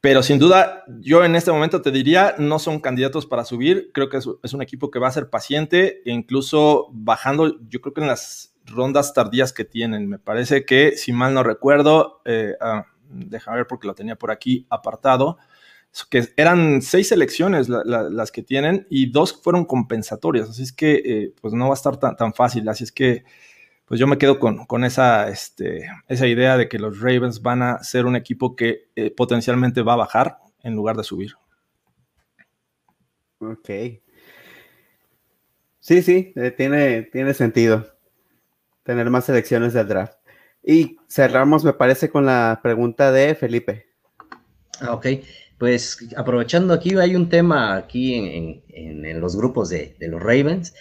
Pero sin duda, yo en este momento te diría, no son candidatos para subir. Creo que es, un equipo que va a ser paciente e incluso bajando, yo creo que en las rondas tardías que tienen. Me parece que, si mal no recuerdo, eh, ah, déjame ver porque lo tenía por aquí apartado, que eran seis selecciones las que tienen y dos fueron compensatorias. Así es que, eh, pues no va a estar tan, tan fácil. Así es que pues yo me quedo con, esa, este, esa idea de que los Ravens van a ser un equipo que eh, potencialmente va a bajar en lugar de subir. Ok. Sí, sí, eh, tiene, tiene sentido tener más selecciones del draft. Y cerramos, me parece, con la pregunta de Felipe. Ah, ok. Pues aprovechando aquí, hay un tema aquí en, los grupos de, los Ravens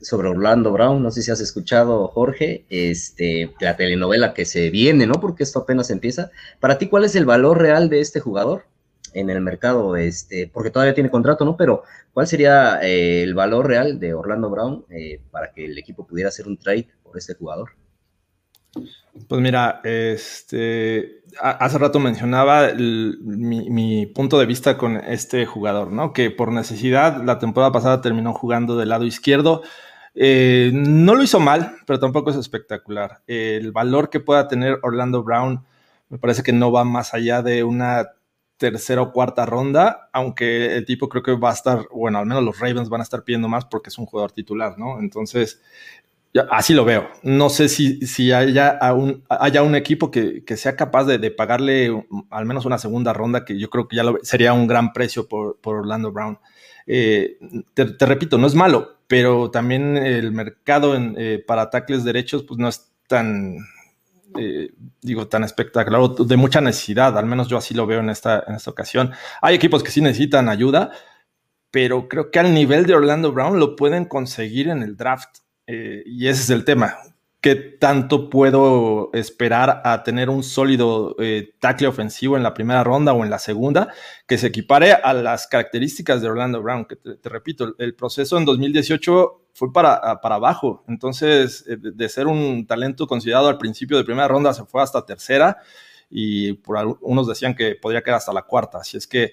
sobre Orlando Brown. No sé si has escuchado, Jorge, este, la telenovela que se viene, ¿no? Porque esto apenas empieza. Para ti, ¿cuál es el valor real de este jugador en el mercado? Este, porque todavía tiene contrato, ¿no? Pero ¿cuál sería eh, el valor real de Orlando Brown eh, para que el equipo pudiera hacer un trade por este jugador? Pues mira, este, hace rato mencionaba mi, punto de vista con este jugador, ¿no? Que por necesidad la temporada pasada terminó jugando del lado izquierdo. Eh, no lo hizo mal, pero tampoco es espectacular. el valor que pueda tener Orlando Brown me parece que no va más allá de una tercera o cuarta ronda, aunque el tipo creo que va a estar, bueno, al menos los Ravens van a estar pidiendo más porque es un jugador titular, ¿no? Entonces, así lo veo. No sé si, haya, un, equipo que, sea capaz de, pagarle al menos una segunda ronda, que yo creo que ya sería un gran precio por, Orlando Brown. Eh, te, repito, no es malo, pero también el mercado eh, para tackles derechos pues no es tan, eh, digo, tan espectacular, de mucha necesidad, al menos yo así lo veo en esta ocasión. Hay equipos que sí necesitan ayuda, pero creo que al nivel de Orlando Brown lo pueden conseguir en el draft. Eh, y ese es el tema. ¿Qué tanto puedo esperar a tener un sólido eh, tackle ofensivo en la primera ronda o en la segunda que se equipare a las características de Orlando Brown? Que te, repito, el, proceso en 2018 fue para, para abajo. Entonces, eh, de, ser un talento considerado al principio de primera ronda, se fue hasta tercera y por algunos decían que podría quedar hasta la cuarta. Así es que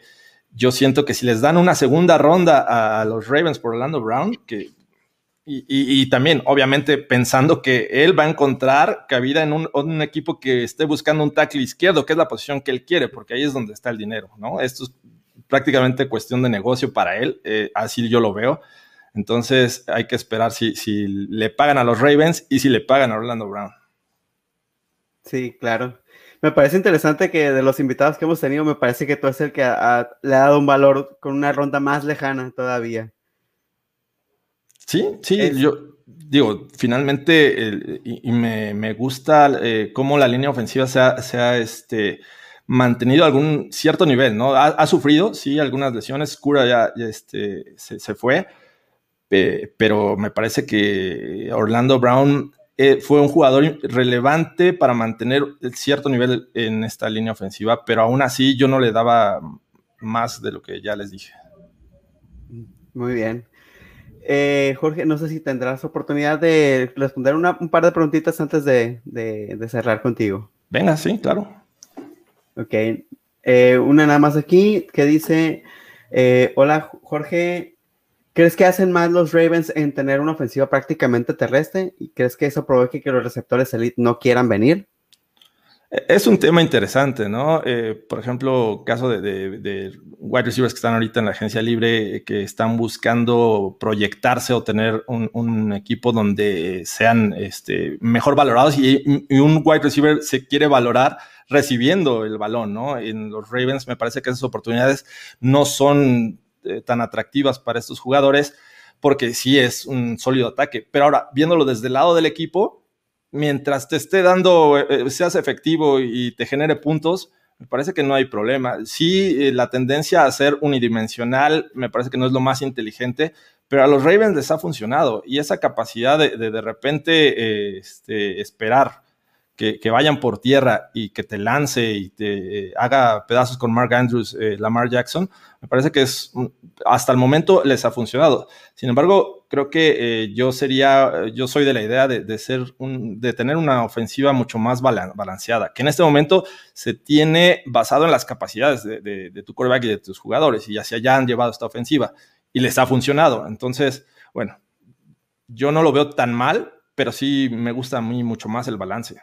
yo siento que si les dan una segunda ronda a los Ravens por Orlando Brown, que y, también, obviamente, pensando que él va a encontrar cabida en un, equipo que esté buscando un tackle izquierdo, que es la posición que él quiere, porque ahí es donde está el dinero, ¿no? Esto es prácticamente cuestión de negocio para él, eh, así yo lo veo. Entonces hay que esperar si, si le pagan a los Ravens y si le pagan a Orlando Brown. Sí, claro. Me parece interesante que de los invitados que hemos tenido, me parece que tú es el que le ha dado un valor con una ronda más lejana todavía. Sí, sí, yo digo, finalmente, y, me, gusta eh, cómo la línea ofensiva se ha, este, mantenido algún cierto nivel, ¿no? Ha, sufrido, sí, algunas lesiones, Cura ya, este, se, fue, pero me parece que Orlando Brown eh, fue un jugador relevante para mantener cierto nivel en esta línea ofensiva, pero aún así yo no le daba más de lo que ya les dije. Muy bien. Eh, Jorge, no sé si tendrás oportunidad de responder un par de preguntitas antes de, cerrar contigo. Venga, sí, claro. Ok. Eh, una nada más aquí que dice, eh, hola Jorge, ¿crees que hacen más los Ravens en tener una ofensiva prácticamente terrestre? ¿Y crees que eso provoque que los receptores elite no quieran venir? Es un tema interesante, ¿no? Eh, por ejemplo, caso de, wide receivers que están ahorita en la agencia libre, eh, que están buscando proyectarse o tener un, equipo donde sean este, mejor valorados y, un wide receiver se quiere valorar recibiendo el balón, ¿no? En los Ravens me parece que esas oportunidades no son eh, tan atractivas para estos jugadores porque sí es un sólido ataque. Pero ahora, viéndolo desde el lado del equipo, mientras te esté dando, eh, eh, seas efectivo y te genere puntos, me parece que no hay problema. Sí, eh, la tendencia a ser unidimensional me parece que no es lo más inteligente, pero a los Ravens les ha funcionado y esa capacidad de de, repente este, esperar que, vayan por tierra y que te lance y te haga pedazos con Mark Andrews, Lamar Jackson, me parece que es hasta el momento les ha funcionado. Sin embargo, creo que eh, yo sería, yo soy de la idea de, ser un, de tener una ofensiva mucho más balanceada, que en este momento se tiene basado en las capacidades de, tu quarterback y de tus jugadores, y hacia allá han llevado esta ofensiva y les ha funcionado. Entonces, bueno, yo no lo veo tan mal, pero sí me gusta a mí mucho más el balance.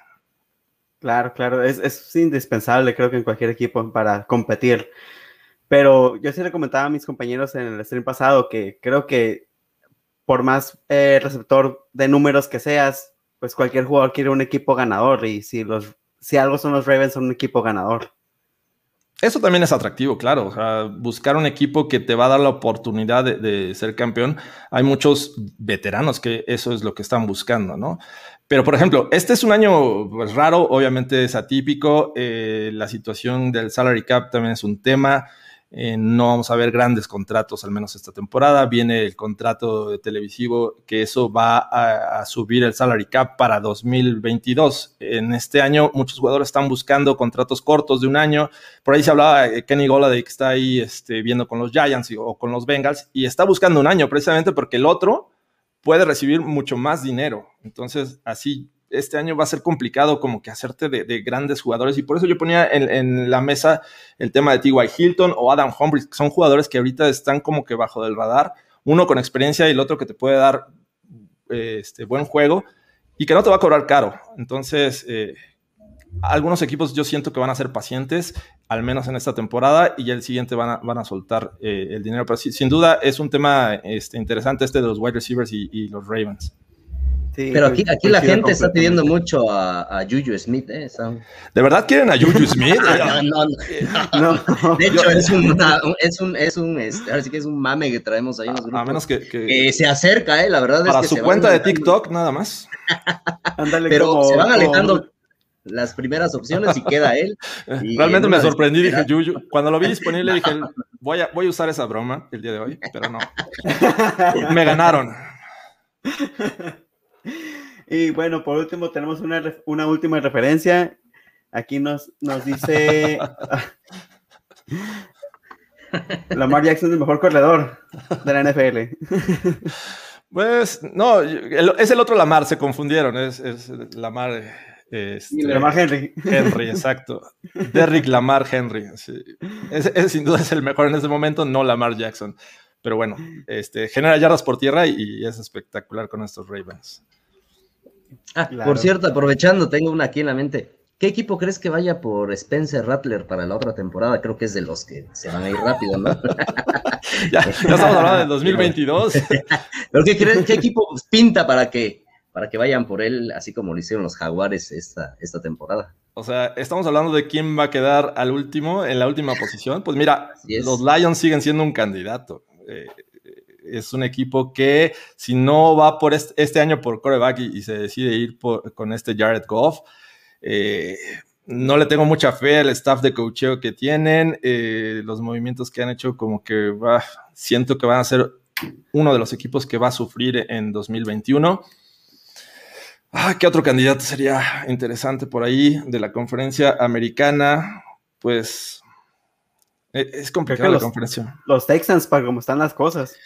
Claro, claro, es, es indispensable, creo que en cualquier equipo para competir. Pero yo sí le comentaba a mis compañeros en el stream pasado que creo que por más eh, receptor de números que seas, pues cualquier jugador quiere un equipo ganador y si, los, si algo son los Ravens, son un equipo ganador. Eso también es atractivo, claro. buscar un equipo que te va a dar la oportunidad de, ser campeón. Hay muchos veteranos que eso es lo que están buscando, ¿no? Pero, por ejemplo, este es un año pues, raro, obviamente es atípico, eh, la situación del salary cap también es un tema. Eh, no vamos a ver grandes contratos, al menos esta temporada. Viene el contrato televisivo, que eso va a, subir el salary cap para 2022. En este año, muchos jugadores están buscando contratos cortos de un año. Por ahí se hablaba de Kenny Golladay, que está ahí este, viendo con los Giants o con los Bengals, y está buscando un año precisamente porque el otro puede recibir mucho más dinero. Entonces, así este año va a ser complicado como que hacerte de, grandes jugadores y por eso yo ponía en, la mesa el tema de T.Y. Hilton o Adam Humphries, que son jugadores que ahorita están como que bajo del radar, uno con experiencia y el otro que te puede dar eh, este, buen juego y que no te va a cobrar caro. Entonces, eh, algunos equipos yo siento que van a ser pacientes, al menos en esta temporada, y el siguiente van a, van a soltar eh, el dinero. Pero sin duda es un tema este, interesante este de los wide receivers y los Ravens. Pero aquí, aquí la gente está pidiendo mucho a, a Juju Smith, ¿eh? ¿De verdad quieren a Juju Smith? no, no, no, De hecho, es un, es un, es un, este, ahora sí que es un mame que traemos ahí en los grupos. A menos que, que, se acerca, ¿eh? La verdad para es que su cuenta de TikTok, nada más. Ándale, Pero se van alejando las primeras opciones y queda él. Realmente me sorprendí, dije, Juju, cuando lo vi disponible dije, voy a, voy a usar esa broma el día de hoy, pero no. me ganaron. Y bueno, por último tenemos una, una última referencia. Aquí nos, nos dice Lamar Jackson es el mejor corredor de la NFL. Pues no, es el otro Lamar, se confundieron, es, es Lamar. Este, Lamar Henry. Henry, exacto. Derrick Lamar Henry. Es, sin duda es el mejor en este momento, no Lamar Jackson. Pero bueno, este, genera yardas por tierra y, es espectacular con estos Ravens. Ah, por cierto, aprovechando, tengo una aquí en la mente. ¿Qué equipo crees que vaya por Spencer Rattler para la otra temporada? Creo que es de los que se van a ir rápido, ¿no? ya, estamos hablando del 2022. ¿Pero qué, crees, qué equipo pinta para que, para que vayan por él, así como lo hicieron los Jaguares esta, esta temporada? O sea, estamos hablando de quién va a quedar al último, en la última posición. Pues mira, los Lions siguen siendo un candidato. Eh, es un equipo que si no va por este, año por coreback y, se decide ir con este Jared Goff, eh, no le tengo mucha fe al staff de coacheo que tienen, eh, los movimientos que han hecho como que siento que van a ser uno de los equipos que va a sufrir en 2021. Ah, ¿Qué otro candidato sería interesante por ahí de la conferencia americana? Pues e, es complicado la conferencia. Los Texans, para cómo están las cosas.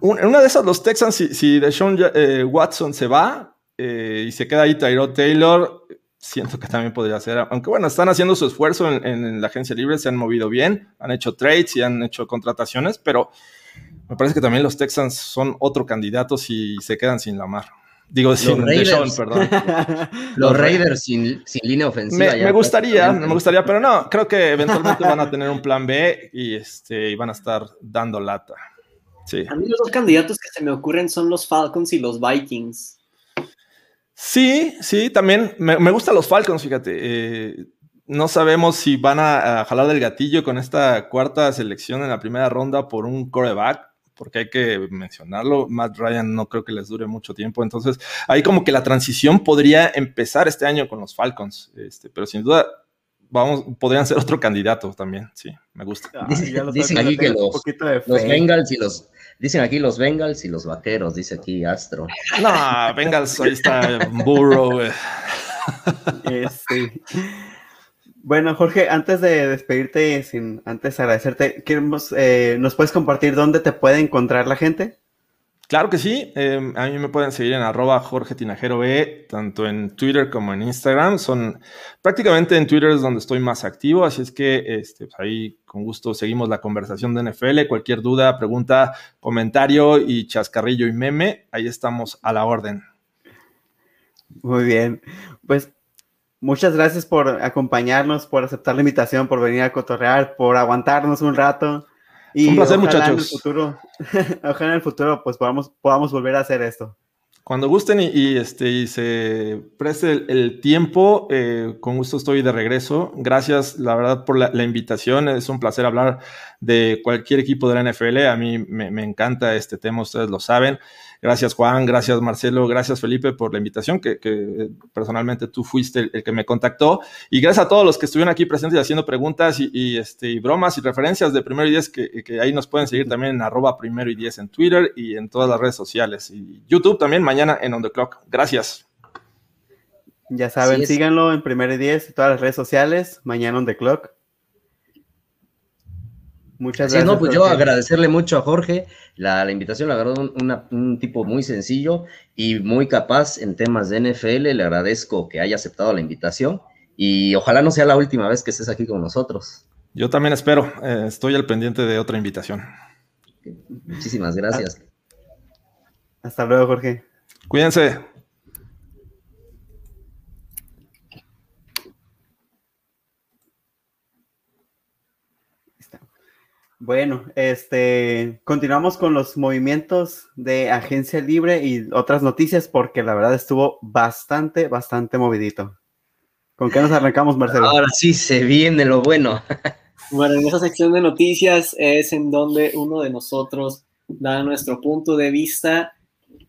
En una de esas, los Texans, si, si Deshaun eh, Watson se va eh, y se queda ahí Tyrod Taylor, siento que también podría ser. Aunque bueno, están haciendo su esfuerzo en, la agencia libre, se han movido bien, han hecho trades y han hecho contrataciones, pero me parece que también los Texans son otro candidato si se quedan sin la mar. Digo, sin Raiders. perdón. Los Raiders sin, línea ofensiva. Me, gustaría, me gustaría, pero no, creo que eventualmente van a tener un plan B y, este, van a estar dando lata. Sí. A mí los dos candidatos que se me ocurren son los Falcons y los Vikings. Sí, sí, también me, me gustan los Falcons, fíjate. Eh, no sabemos si van a, a, jalar del gatillo con esta cuarta selección en la primera ronda por un coreback porque hay que mencionarlo, Matt Ryan no creo que les dure mucho tiempo, entonces ahí como que la transición podría empezar este año con los Falcons, este, pero sin duda vamos, podrían ser otro candidato también, sí, me gusta. dicen, aquí que los, Bengals y los Dicen aquí los Bengals y los Vaqueros, dice aquí Astro. No, Bengals, ahí está Burrow. Eh. Este, bueno, Jorge, antes de despedirte, sin antes agradecerte, queremos, eh, ¿nos puedes compartir dónde te puede encontrar la gente? Claro que sí, em, a mí me pueden seguir en arroba Jorge Tinajero B, tanto en Twitter como en Instagram. Son prácticamente en Twitter es donde estoy más activo, así es que este, pues ahí con gusto seguimos la conversación de NFL. Cualquier duda, pregunta, comentario y chascarrillo y meme, ahí estamos a la orden. Muy bien, pues Muchas gracias por acompañarnos, por aceptar la invitación, por venir a cotorrear, por aguantarnos un rato. Y un placer, muchachos. En el futuro, ojalá en el futuro pues podamos, podamos volver a hacer esto. Cuando gusten y, este, y se preste el, tiempo, eh, con gusto estoy de regreso. Gracias, la verdad, por la, invitación. Es un placer hablar de cualquier equipo de la NFL. A mí me, me encanta este tema, ustedes lo saben. Gracias Juan, gracias Marcelo, gracias Felipe por la invitación, que, que personalmente tú fuiste el, que me contactó. Y gracias a todos los que estuvieron aquí presentes haciendo preguntas y, este, y bromas y referencias de Primero y Diez, que, que, ahí nos pueden seguir también en arroba Primero y Diez en Twitter y en todas las redes sociales. Y YouTube también mañana en On The Clock. Gracias. Ya saben, síganlo en Primero y Diez y todas las redes sociales. Mañana On The Clock. Muchas gracias. no, pues yo agradecerle mucho a Jorge la, invitación, la verdad, un tipo muy sencillo y muy capaz en temas de NFL. Le agradezco que haya aceptado la invitación y ojalá no sea la última vez que estés aquí con nosotros. Yo también espero, eh, estoy al pendiente de otra invitación. Muchísimas gracias. Hasta luego, Jorge. Cuídense. Bueno, este, continuamos con los movimientos de agencia libre y otras noticias porque la verdad estuvo bastante, bastante movidito. ¿Con qué nos arrancamos, Marcelo? Ahora sí se viene lo bueno. Bueno, en esa sección de noticias es en donde uno de nosotros da nuestro punto de vista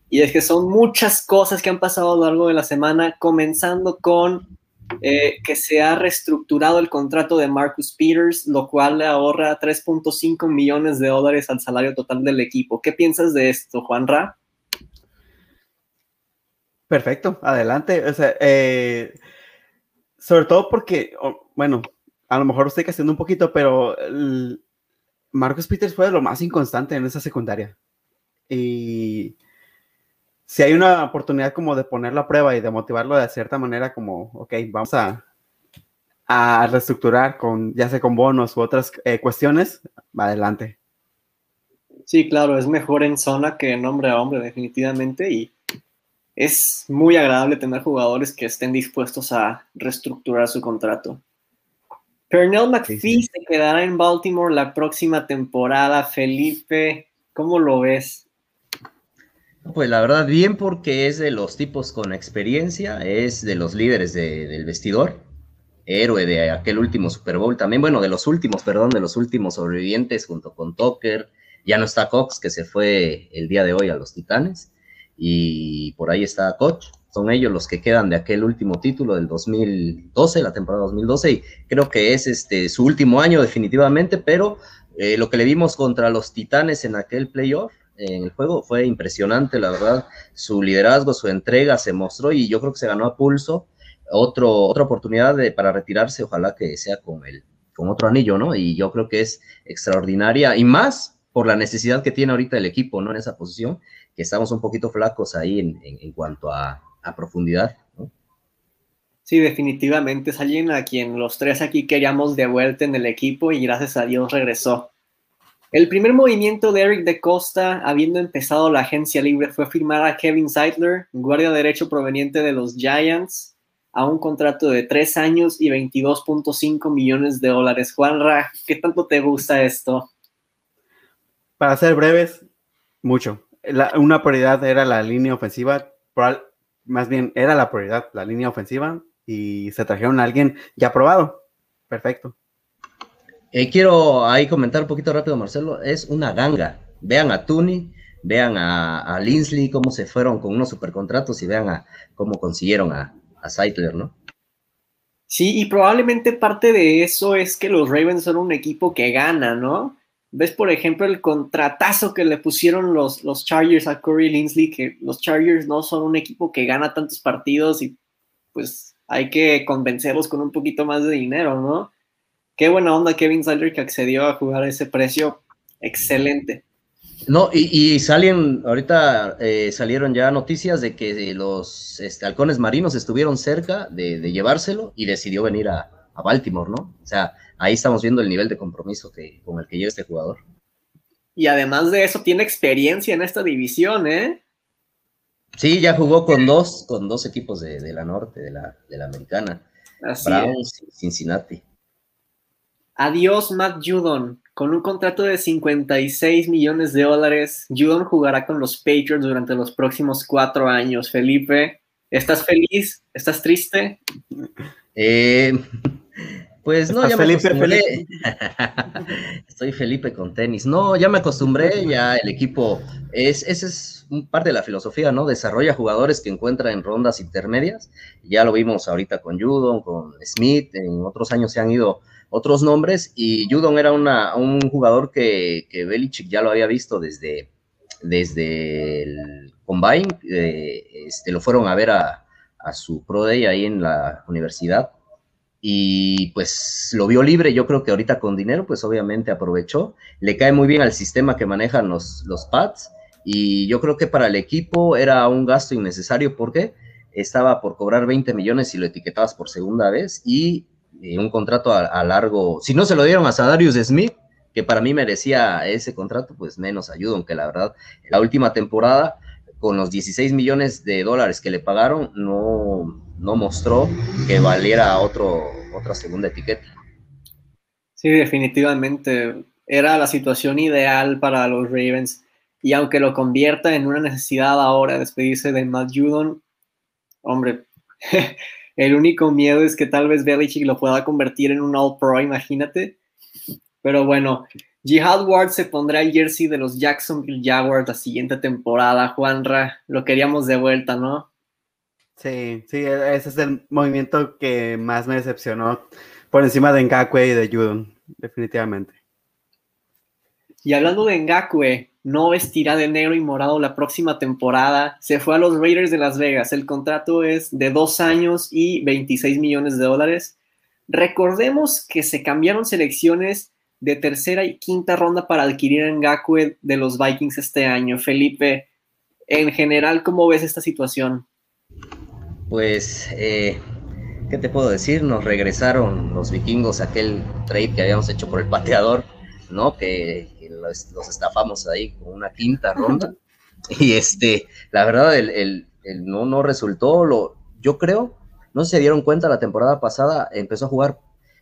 y es que son muchas cosas que han pasado a lo largo de la semana, comenzando con eh, que se ha reestructurado el contrato de Marcus Peters, lo cual le ahorra 3.5 millones de dólares al salario total del equipo. ¿Qué piensas de esto, Juan Ra? Perfecto, adelante. Eh, sobre todo porque, bueno, a lo mejor estoy haciendo un poquito, pero Marcus Peters fue lo más inconstante en esa secundaria. Y si hay una oportunidad como de ponerlo a prueba y de motivarlo de cierta manera, como, ok, vamos a, a reestructurar con, ya sea con bonos u otras eh, cuestiones, adelante. Sí, claro, es mejor en zona que en hombre a hombre, definitivamente, y es muy agradable tener jugadores que estén dispuestos a reestructurar su contrato. Pernell McPhee se quedará en Baltimore la próxima temporada. Felipe, ¿cómo lo ves? Pues la verdad, bien porque es de los tipos con experiencia, es de los líderes del vestidor, héroe de aquel último Super Bowl también, bueno, de los últimos, perdón, de los últimos sobrevivientes junto con Tucker, ya no está Cox, que se fue el día de hoy a los Titanes, y por ahí está Koch, son ellos los que quedan de aquel último título del 2012, la temporada 2012, y creo que es este su último año definitivamente, pero eh, lo que le vimos contra los Titanes en aquel playoff, en el juego. Fue impresionante, la verdad. Su liderazgo, su entrega se mostró y yo creo que se ganó a pulso. Otro, otra oportunidad de, para retirarse, ojalá que sea con, el, con otro anillo, ¿no? Y yo creo que es extraordinaria y más por la necesidad que tiene ahorita el equipo, ¿no? En esa posición, que estamos un poquito flacos ahí en, en, cuanto a, a profundidad, ¿no? Sí, definitivamente es alguien a quien los tres aquí queríamos de vuelta en el equipo y gracias a Dios regresó. El primer movimiento de Eric de Costa, habiendo empezado la agencia libre, fue firmar a Kevin Seidler, guardia derecho proveniente de los Giants, a un contrato de tres años y 22.5 millones de dólares. Juanra, ¿qué tanto te gusta esto? Para ser breves, mucho. una prioridad era la línea ofensiva, más bien era la prioridad, la línea ofensiva, y se trajeron a alguien ya probado. Perfecto. Eh, quiero ahí comentar un poquito rápido, Marcelo. Es una ganga. Vean a Tuni, vean a, a Linsley, cómo se fueron con unos supercontratos y vean a cómo consiguieron a, a Seidler, ¿no? Sí, y probablemente parte de eso es que los Ravens son un equipo que gana, ¿no? Ves, por ejemplo, el contratazo que le pusieron los, los Chargers a Corey Linsley, que los Chargers no son un equipo que gana tantos partidos y pues hay que convencerlos con un poquito más de dinero, ¿no? Qué buena onda Kevin Seidler que accedió a jugar a ese precio. Excelente. No, y, salen, ahorita eh, salieron ya noticias de que los este, halcones marinos estuvieron cerca de, llevárselo y decidió venir a, Baltimore, ¿no? O sea, ahí estamos viendo el nivel de compromiso que, con el que llega este jugador. Y además de eso, tiene experiencia en esta división, ¿eh? Sí, ya jugó con dos, con dos equipos de, la norte, de la, de la americana. Browns y Cincinnati. Adiós, Matt Judon. Con un contrato de 56 millones de dólares, Judon jugará con los Patriots durante los próximos cuatro años. Felipe, ¿estás feliz? ¿Estás triste? Eh, pues no, ya me Felipe, Soy Felipe con tenis. No, ya me acostumbré, ya el equipo es, ese es parte de la filosofía, ¿no? Desarrolla jugadores que encuentra en rondas intermedias. Ya lo vimos ahorita con Judon, con Smith, en otros años se han ido otros nombres y Judon era una, un jugador que, que Belichick ya lo había visto desde, desde el Combine, eh, este, lo fueron a ver a, a su Pro Day ahí en la universidad y pues lo vio libre, yo creo que ahorita con dinero, pues obviamente aprovechó, le cae muy bien al sistema que manejan los, los pads y yo creo que para el equipo era un gasto innecesario porque estaba por cobrar 20 millones y lo etiquetabas por segunda vez y, un contrato a, largo, si no se lo dieron a Sadarius Smith, que para mí merecía ese contrato, pues menos ayuda, aunque la verdad, la última temporada con los 16 millones de dólares que le pagaron, no, no mostró que valiera otro, otra segunda etiqueta. Sí, definitivamente. Era la situación ideal para los Ravens. Y aunque lo convierta en una necesidad ahora despedirse de Matt Judon, hombre, el único miedo es que tal vez Belichick lo pueda convertir en un All-Pro, imagínate. Pero bueno, Jihad Ward se pondrá el jersey de los Jacksonville Jaguars la siguiente temporada. Juanra, lo queríamos de vuelta, ¿no? Sí, sí, e-, ese es el movimiento que más me decepcionó por encima de Ngakwe y de Judon, definitivamente. Y hablando de Ngakwe, no vestirá de negro y morado la próxima temporada. Se fue a los Raiders de Las Vegas. El contrato es de dos años y 26 millones de dólares. Recordemos que se cambiaron selecciones de tercera y quinta ronda para adquirir a Ngakwe de los Vikings este año. Felipe, en general, ¿cómo ves esta situación? pues, eh, ¿qué te puedo decir? Nos regresaron los vikingos aquel trade que habíamos hecho por el pateador, ¿no? Que, los, estafamos ahí con una quinta ronda. Y este, la verdad, el, no, no resultó. Lo, yo creo, no se dieron cuenta la temporada pasada, empezó a jugar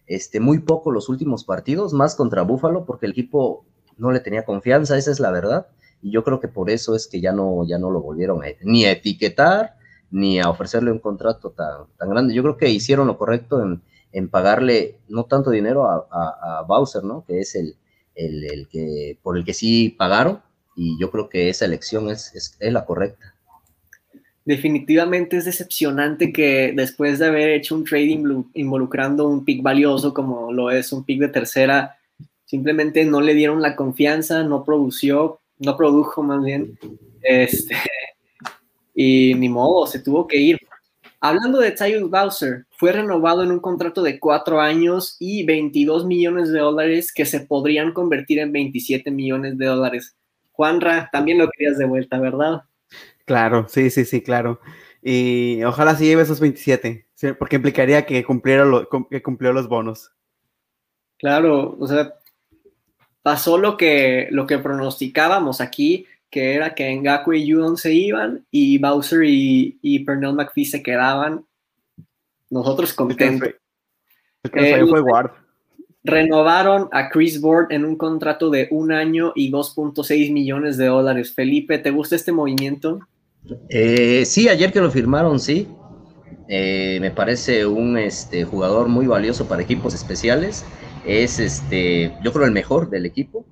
este, muy poco los últimos partidos, más contra Búfalo, porque el equipo no le tenía confianza, esa es la verdad. Y yo creo que por eso es que ya no, ya no lo volvieron ni a etiquetar ni a ofrecerle un contrato tan, tan grande. Yo creo que hicieron lo correcto en, en pagarle no tanto dinero a, a, Bowser, ¿no? Que es el, el, el, que, por el que sí pagaron, y yo creo que esa elección es, es, es la correcta. Definitivamente es decepcionante que después de haber hecho un trading involucrando un pick valioso como lo es un pick de tercera, simplemente no le dieron la confianza, no produció, no produjo más bien. Este, y ni modo, se tuvo que ir. Hablando de Tyus Bowser, fue renovado en un contrato de cuatro años y 22 millones de dólares que se podrían convertir en 27 millones de dólares. Juanra, también lo querías de vuelta, ¿verdad? Claro, sí, sí, sí, claro. Y ojalá sí lleve esos 27, porque implicaría que, cumpliera que cumplió los bonos. Claro, o sea, pasó lo que, lo que pronosticábamos aquí que era que Ngaku y Judon se iban y Bowser y, y Pernell McPhee se quedaban. Nosotros contentos. Eh, fue. Renovaron a Chris Board en un contrato de un año y 2.6 millones de dólares. Felipe, ¿te gusta este movimiento? Eh, sí, ayer que lo firmaron, sí. Eh, me parece un este, jugador muy valioso para equipos especiales. Es este, yo creo el mejor del equipo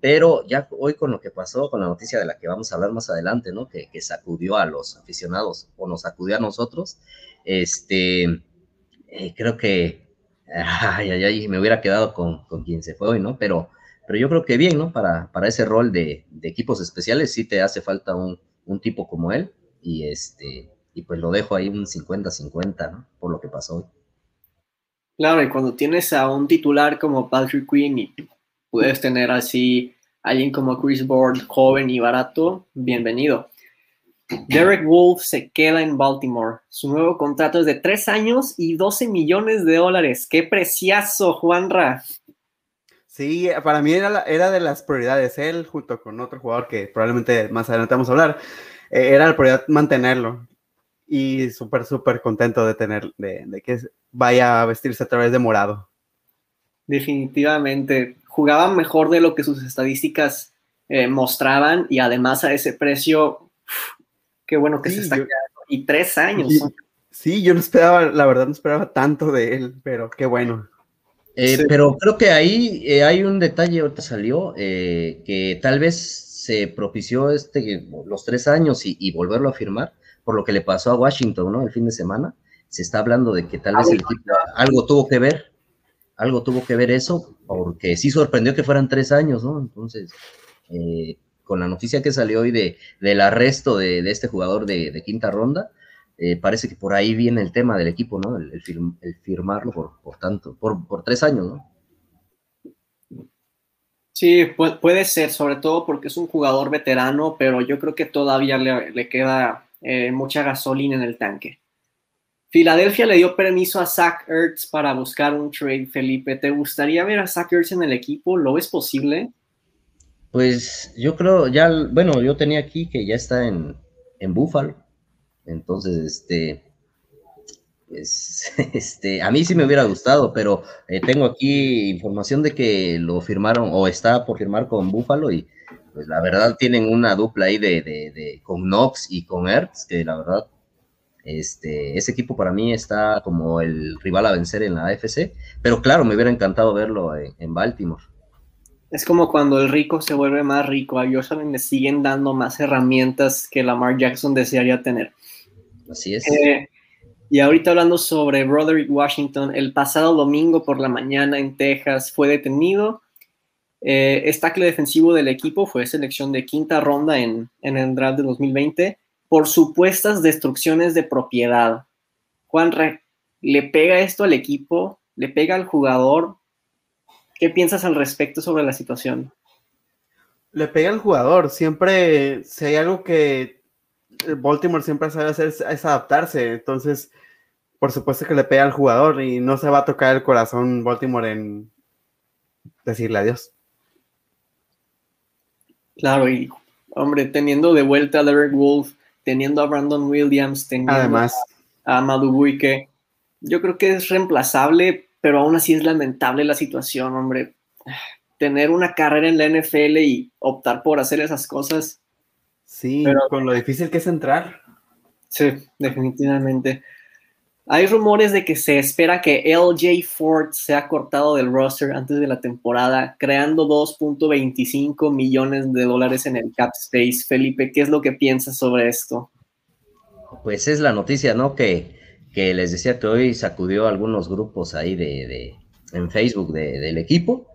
pero ya hoy con lo que pasó, con la noticia de la que vamos a hablar más adelante, ¿no? Que, sacudió a los aficionados o nos sacudió a nosotros, este, eh, creo que, ay, ay, ay, me hubiera quedado con, quien se fue hoy, ¿no? Pero, pero yo creo que bien, ¿no? Para, para ese rol de, equipos especiales sí te hace falta un, tipo como él y este, y pues lo dejo ahí un 50-50, ¿no? Por lo que pasó hoy. Claro, y cuando tienes a un titular como Patrick Quinn y puedes tener así alguien como Chris Board, joven y barato, bienvenido. Derek Wolf se queda en Baltimore. Su nuevo contrato es de tres años y 12 millones de dólares. ¡Qué preciazo, Juanra! Sí, para mí era, era de las prioridades. Él, junto con otro jugador que probablemente más adelante vamos a hablar, eh, era la prioridad mantenerlo. Y súper, súper contento de tener, de, de que vaya a vestirse a través de morado. Definitivamente jugaba mejor de lo que sus estadísticas eh, mostraban y además a ese precio, qué bueno que se está quedando. Y tres años. Sí, yo no esperaba, la verdad no esperaba tanto de él, pero qué bueno. Eh, pero creo que ahí eh, hay un detalle, ahorita salió, eh, que tal vez se propició este, los tres años y, volverlo a firmar, por lo que le pasó a Washington, ¿no? El fin de semana. Se está hablando de que tal vez el equipo algo tuvo que ver, algo tuvo que ver eso, porque sí sorprendió que fueran tres años, ¿no? Entonces, con la noticia que salió hoy de, del arresto de, este jugador de quinta ronda, eh, parece que por ahí viene el tema del equipo, ¿no? El, firmarlo por, tanto, por, tres años, ¿no? Sí, puede, ser, sobre todo porque es un jugador veterano, pero yo creo que todavía le, queda eh, mucha gasolina en el tanque. Filadelfia le dio permiso a Zach Ertz para buscar un trade, Felipe. ¿Te gustaría ver a Zach Ertz en el equipo? ¿Lo ves posible? Pues yo creo, ya, bueno, yo tenía aquí que ya está en, en Buffalo. Entonces, este, pues, este, a mí sí me hubiera gustado, pero eh, tengo aquí información de que lo firmaron o está por firmar con Buffalo y pues la verdad tienen una dupla ahí de, de, con Knox y con Ertz, que la verdad, este, ese equipo para mí está como el rival a vencer en la AFC, pero claro, me hubiera encantado verlo en, Baltimore. Es como cuando el rico se vuelve más rico, a Jocelyn le siguen dando más herramientas que Lamar Jackson desearía tener. Así es. Eh, y ahorita hablando sobre Broderick Washington, el pasado domingo por la mañana en Texas fue detenido. Eh, es defensivo del equipo, fue selección de quinta ronda en, el draft de 2020 por supuestas destrucciones de propiedad. Juan, ¿le pega esto al equipo? ¿Le pega al jugador? ¿Qué piensas al respecto sobre la situación? Le pega al jugador. Siempre, si hay algo que Baltimore siempre sabe hacer es adaptarse, entonces por supuesto que le pega al jugador y no se va a tocar el corazón Baltimore en decirle adiós. Claro, y hombre, teniendo de vuelta a Derek Wolf, teniendo a Brandon Williams, teniendo Además, a Madu yo creo que es reemplazable, pero aún así es lamentable la situación, hombre. Tener una carrera en la NFL y optar por hacer esas cosas Sí, con lo difícil que es entrar. Sí, definitivamente. Hay rumores de que se espera que LJ Ford sea cortado del roster antes de la temporada, creando 2.25 millones de dólares en el cap space. Felipe, ¿qué es lo que piensas sobre esto? Pues es la noticia, ¿no? Que, que les decía que hoy sacudió algunos grupos ahí de, en Facebook del equipo.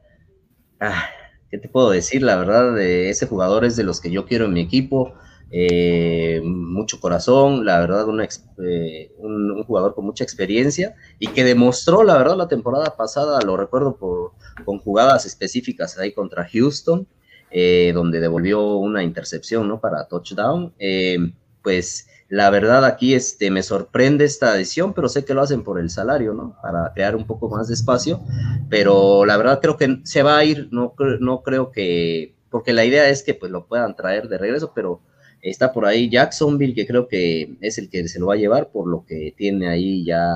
Ah, ¿qué te puedo decir? La verdad, de ese jugador es de los que yo quiero en mi equipo. Eh, mucho corazón, la verdad, eh, un, jugador con mucha experiencia y que demostró, la verdad, la temporada pasada, lo recuerdo por, con jugadas específicas ahí contra Houston, eh, donde devolvió una intercepción, ¿no? Para touchdown. pues la verdad aquí este, me sorprende esta decisión, pero sé que lo hacen por el salario, ¿no? Para crear un poco más de espacio, pero la verdad creo que se va a ir, no, no creo que, porque la idea es que pues lo puedan traer de regreso, pero está por ahí Jacksonville, que creo que es el que se lo va a llevar, por lo que tiene ahí ya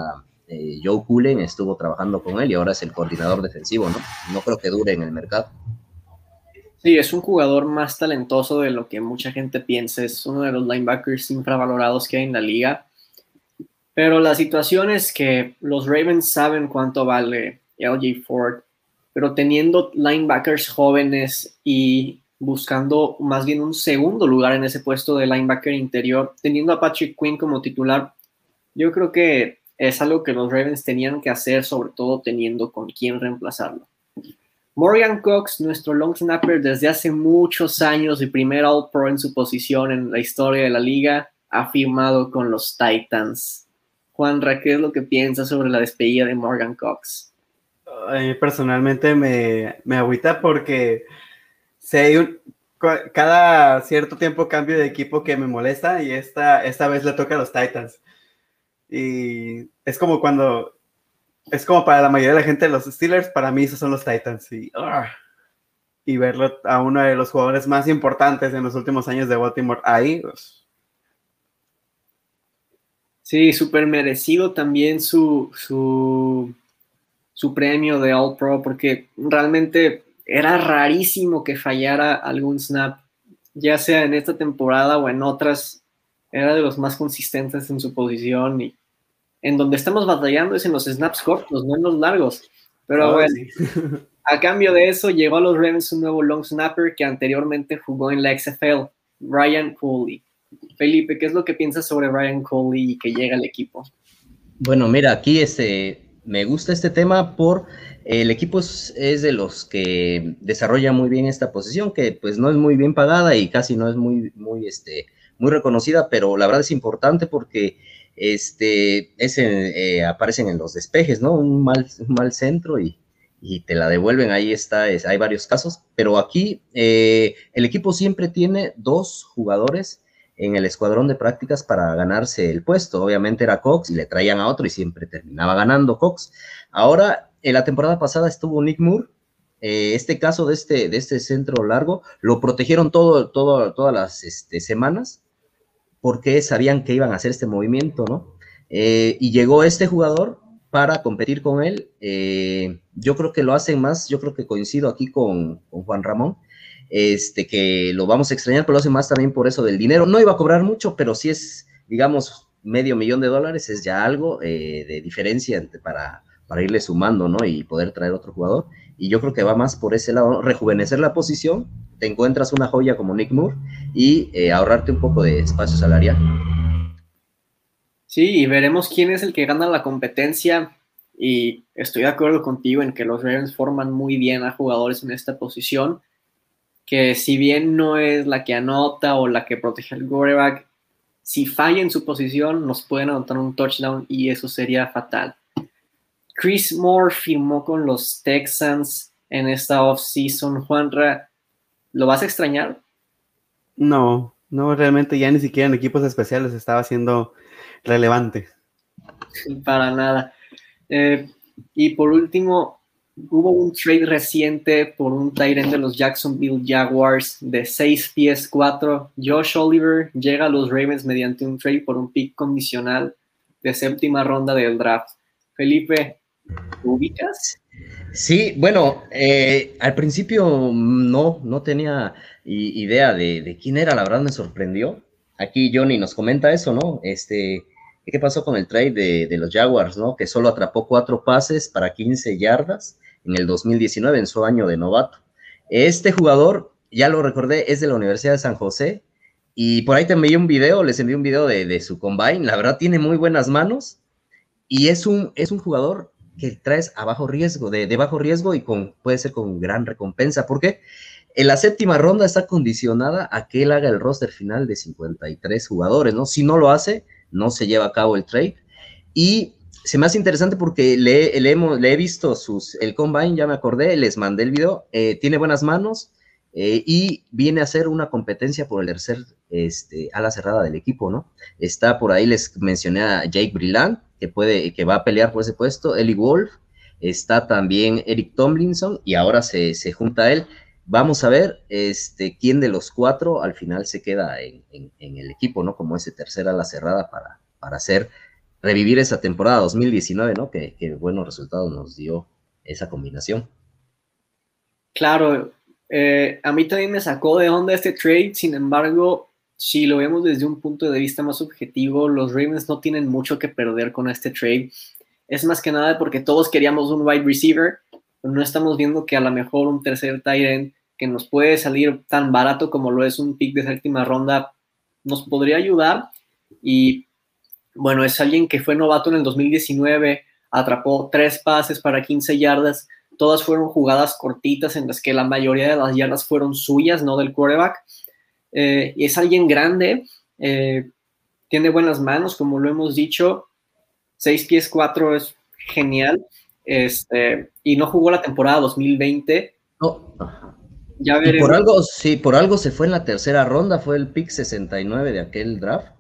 eh, Joe Cullen, estuvo trabajando con él y ahora es el coordinador defensivo, ¿no? No creo que dure en el mercado. Sí, es un jugador más talentoso de lo que mucha gente piensa. Es uno de los linebackers infravalorados que hay en la liga. Pero la situación es que los Ravens saben cuánto vale LJ Ford, pero teniendo linebackers jóvenes y buscando más bien un segundo lugar en ese puesto de linebacker interior, teniendo a Patrick Quinn como titular, yo creo que es algo que los Ravens tenían que hacer, sobre todo teniendo con quién reemplazarlo. Morgan Cox, nuestro long snapper desde hace muchos años y primer All Pro en su posición en la historia de la liga, ha firmado con los Titans. Juan, ¿qué es lo que piensas sobre la despedida de Morgan Cox? personalmente me, me agüita porque si hay un, cada cierto tiempo cambio de equipo que me molesta y esta, esta vez le toca a los Titans. Y es como cuando es como para la mayoría de la gente los Steelers, para mí esos son los Titans. Y, ah, y verlo a uno de los jugadores más importantes en los últimos años de Baltimore ahí. Pues. Sí, súper merecido también su, su, su premio de All Pro, porque realmente era rarísimo que fallara algún snap, ya sea en esta temporada o en otras. Era de los más consistentes en su posición y en donde estamos batallando es en los snaps cortos, no en los largos. Pero bueno, a cambio de eso, llegó a los Ravens un nuevo long snapper que anteriormente jugó en la XFL, Ryan Coley. Felipe, ¿qué es lo que piensas sobre Ryan Coley y que llega al equipo? Bueno, mira, aquí este, me gusta este tema por el equipo es, de los que desarrolla muy bien esta posición, que pues no es muy bien pagada y casi no es muy, muy, este, muy reconocida, pero la verdad es importante porque este, ese, eh, aparecen en los despejes, ¿no? Un mal, un mal centro y, y te la devuelven, ahí está, es, hay varios casos, pero aquí eh, el equipo siempre tiene dos jugadores en el escuadrón de prácticas para ganarse el puesto. Obviamente era Cox y le traían a otro y siempre terminaba ganando Cox. Ahora, en la temporada pasada estuvo Nick Moore. Eh, este caso de este, de este centro largo lo protegieron todo, todo, todas las este, semanas porque sabían que iban a hacer este movimiento, ¿no? Eh, y llegó este jugador para competir con él. Eh, yo creo que lo hacen más, yo creo que coincido aquí con, con Juan Ramón, este, que lo vamos a extrañar, pero lo hace más también por eso del dinero. No iba a cobrar mucho, pero si es, digamos, medio millón de dólares, es ya algo eh, de diferencia para, para irle sumando, ¿no? Y poder traer otro jugador. Y yo creo que va más por ese lado, rejuvenecer la posición, te encuentras una joya como Nick Moore y eh, ahorrarte un poco de espacio salarial. Sí, y veremos quién es el que gana la competencia. Y estoy de acuerdo contigo en que los Ravens forman muy bien a jugadores en esta posición que si bien no es la que anota o la que protege al quarterback, si falla en su posición, nos pueden anotar un touchdown y eso sería fatal. Chris Moore firmó con los Texans en esta offseason. Juanra, ¿lo vas a extrañar? No, no, realmente ya ni siquiera en equipos especiales estaba siendo relevante. Para nada. Eh, y por último, hubo un trade reciente por un Tyrant de los Jacksonville Jaguars de 6 pies 4. Josh Oliver llega a los Ravens mediante un trade por un pick condicional de séptima ronda del draft. Felipe, ¿ubicas? Sí, bueno, eh, al principio no, no tenía idea de, quién era, la verdad me sorprendió. Aquí Johnny nos comenta eso, ¿no? Este, ¿qué pasó con el trade de, de los Jaguars, ¿no? Que solo atrapó cuatro pases para 15 yardas en el 2019, en su año de novato. Este jugador, ya lo recordé, es de la Universidad de San José y por ahí te envié un video, les envié un video de, su combine, la verdad tiene muy buenas manos y es un, es un jugador que traes a bajo riesgo, de, de bajo riesgo y con, puede ser con gran recompensa. ¿Por qué? En la séptima ronda está condicionada a que él haga el roster final de 53 jugadores, ¿no? Si no lo hace, no se lleva a cabo el trade. Y se me hace interesante porque le, he visto sus, el combine, ya me acordé, les mandé el video, eh, tiene buenas manos eh, y viene a ser una competencia por el tercer este, ala cerrada del equipo, ¿no? Está por ahí, les mencioné a Jake Brillant, que, puede, que va a pelear por ese puesto, Eli Wolf, está también Eric Tomlinson y ahora se, se junta él. Vamos a ver este, quién de los cuatro al final se queda en, en, el equipo, ¿no? Como ese tercer ala cerrada para, para revivir esa temporada 2019, ¿no? Que, buenos resultados nos dio esa combinación. Claro, eh, a mí también me sacó de onda este trade, sin embargo, si lo vemos desde un punto de vista más objetivo, los Ravens no tienen mucho que perder con este trade. Es más que nada porque todos queríamos un wide receiver, pero no estamos viendo que a lo mejor un tercer tight end que nos puede salir tan barato como lo es un pick de séptima ronda nos podría ayudar y bueno, es alguien que fue novato en el 2019, atrapó tres pases para 15 yardas, todas fueron jugadas cortitas en las que la mayoría de las yardas fueron suyas, no del quarterback. Eh, y es alguien grande, eh, tiene buenas manos, como lo hemos dicho, 6 pies 4 es genial, este, y no jugó la temporada 2020. Ya por algo, sí, por algo se fue en la tercera ronda, fue el pick 69 de aquel draft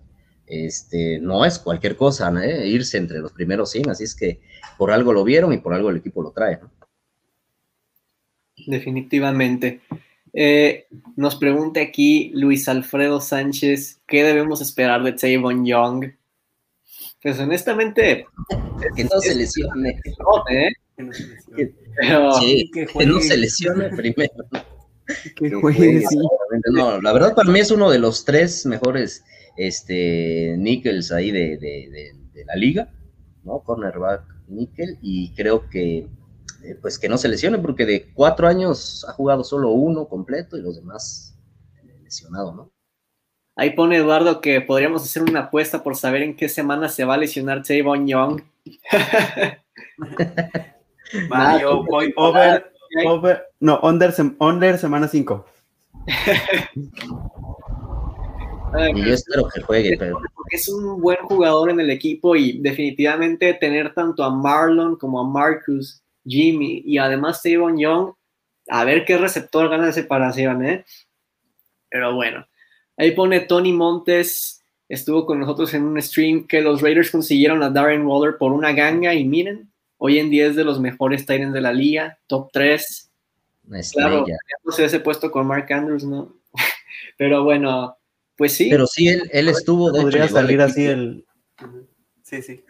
este, no es cualquier cosa, ¿eh? irse entre los primeros 100, así es que por algo lo vieron y por algo el equipo lo trae. Definitivamente. Eh, nos pregunta aquí Luis Alfredo Sánchez, ¿qué debemos esperar de Tavon Young? Pues honestamente... Que no se lesione. ¿eh? que no se lesione primero. Que juegue, no, la verdad para mí es uno de los tres mejores este, Nickels ahí de, la liga, ¿no? Cornerback Nickel, y creo que eh, pues que no se lesione, porque de cuatro años ha jugado solo uno completo y los demás lesionado, ¿no? Ahí pone Eduardo que podríamos hacer una apuesta por saber en qué semana se va a lesionar Tavon Young. Mario, voy over, over, no, under, under semana 5. y yo espero que juegue, pero... Es un buen jugador en el equipo y definitivamente tener tanto a Marlon como a Marcus, Jimmy y además Tavon Young, a ver qué receptor gana de separación, ¿eh? Pero bueno, ahí pone Tony Montes, estuvo con nosotros en un stream que los Raiders consiguieron a Darren Waller por una ganga y miren, hoy en día es de los mejores Titans de la liga, top 3. Claro, no sé ese puesto con Mark Andrews, ¿no? Pero bueno, pues sí. Pero sí, él, él estuvo. De Podría salir así el. Sí, sí.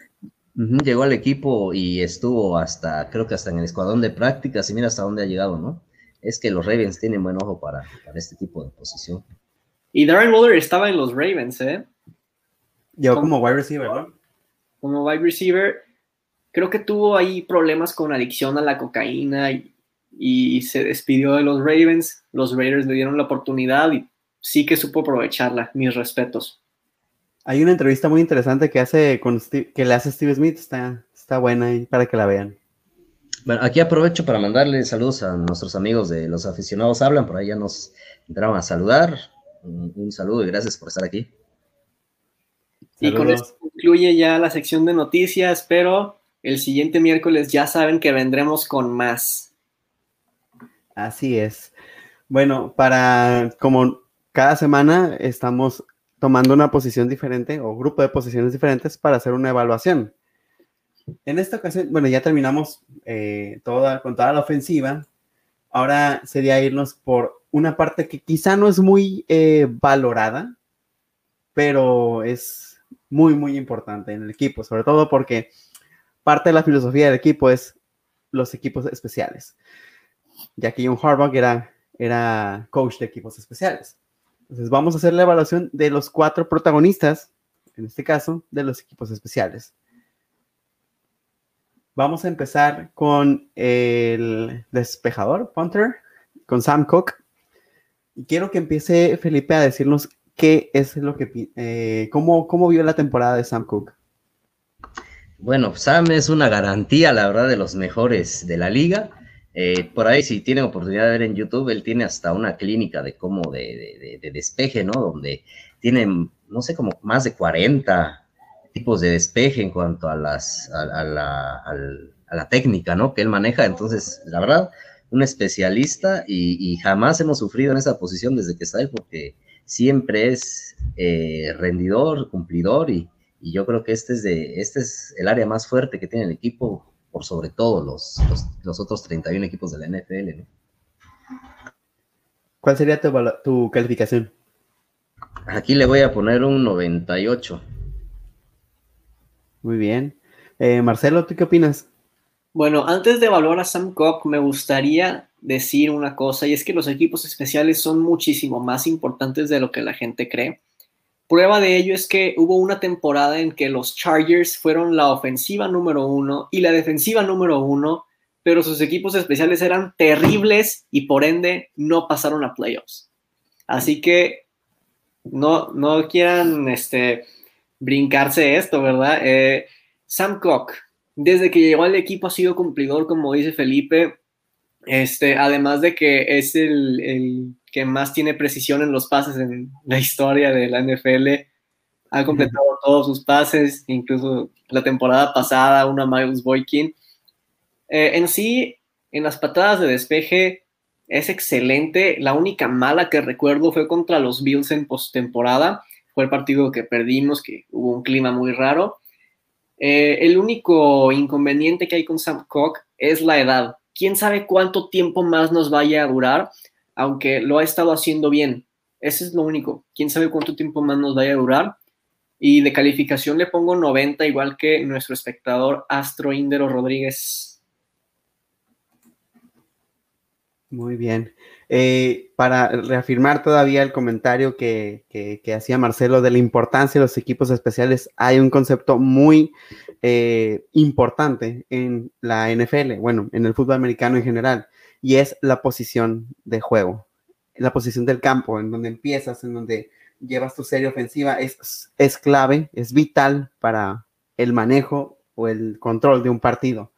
llegó al equipo y estuvo hasta, creo que hasta en el escuadrón de prácticas y mira hasta dónde ha llegado, ¿no? Es que los Ravens tienen buen ojo para, para este tipo de posición. Y Darren Waller estaba en los Ravens, ¿eh? Llegó como, wide receiver, ¿no? Como wide receiver. Creo que tuvo ahí problemas con adicción a la cocaína y, y se despidió de los Ravens. Los Raiders le dieron la oportunidad y sí que supo aprovecharla. Mis respetos. Hay una entrevista muy interesante que hace con que le hace Steve Smith, está, está buena ahí para que la vean. Bueno, aquí aprovecho para mandarle saludos a nuestros amigos de los aficionados hablan, por ahí ya nos entraron a saludar. Un, saludo y gracias por estar aquí. Y con esto concluye ya la sección de noticias, pero el siguiente miércoles ya saben que vendremos con más. Así es. Bueno, para como cada semana estamos tomando una posición diferente o grupo de posiciones diferentes para hacer una evaluación. En esta ocasión, bueno, ya terminamos eh, toda, con toda la ofensiva. Ahora sería irnos por una parte que quizá no es muy eh, valorada, pero es muy, muy importante en el equipo, sobre todo porque parte de la filosofía del equipo es los equipos especiales, ya que John Harbaugh era, era coach de equipos especiales. Entonces vamos a hacer la evaluación de los cuatro protagonistas, en este caso, de los equipos especiales. Vamos a empezar con el despejador, punter, con Sam Cook. Y quiero que empiece Felipe a decirnos qué es lo que, eh, cómo, cómo vio la temporada de Sam Cook. Bueno, Sam es una garantía, la verdad, de los mejores de la liga. Eh, por ahí, si tienen oportunidad de ver en YouTube, él tiene hasta una clínica de cómo de, despeje, ¿no? Donde tienen, no sé, como más de 40 tipos de despeje en cuanto a, las, a, la, técnica, ¿no? Que él maneja. Entonces, la verdad, un especialista y, jamás hemos sufrido en esa posición desde que está él, porque siempre es eh, rendidor, cumplidor y, yo creo que este es, de, este es el área más fuerte que tiene el equipo por sobre todo los, los, otros 31 equipos de la NFL, ¿no? ¿Cuál sería tu, calificación? Aquí le voy a poner un 98. Muy bien. Eh, Marcelo, ¿tú qué opinas? Bueno, antes de evaluar a Sam Cook, me gustaría decir una cosa, y es que los equipos especiales son muchísimo más importantes de lo que la gente cree. Prueba de ello es que hubo una temporada en que los Chargers fueron la ofensiva número uno y la defensiva número uno, pero sus equipos especiales eran terribles y por ende no pasaron a playoffs. Así que no, no quieran este, brincarse esto, ¿verdad? Eh, Sam Cook, desde que llegó al equipo ha sido cumplidor, como dice Felipe, este, además de que es el que más tiene precisión en los pases en la historia de la NFL. Ha completado todos sus pases, incluso la temporada pasada, una Miles Boykin. Eh, en sí, en las patadas de despeje es excelente. La única mala que recuerdo fue contra los Bills en postemporada. Fue el partido que perdimos, que hubo un clima muy raro. Eh, el único inconveniente que hay con Sam Cook es la edad. ¿Quién sabe cuánto tiempo más nos vaya a durar? aunque lo ha estado haciendo bien. Ese es lo único. Quién sabe cuánto tiempo más nos vaya a durar. Y de calificación le pongo 90, igual que nuestro espectador Astro Índero Rodríguez. Muy bien. Eh, para reafirmar todavía el comentario que, hacía Marcelo de la importancia de los equipos especiales, hay un concepto muy eh, importante en la NFL, bueno, en el fútbol americano en general, y es la posición de juego, la posición del campo, en donde empiezas, en donde llevas tu serie ofensiva, es, es clave, es vital para el manejo o el control de un partido.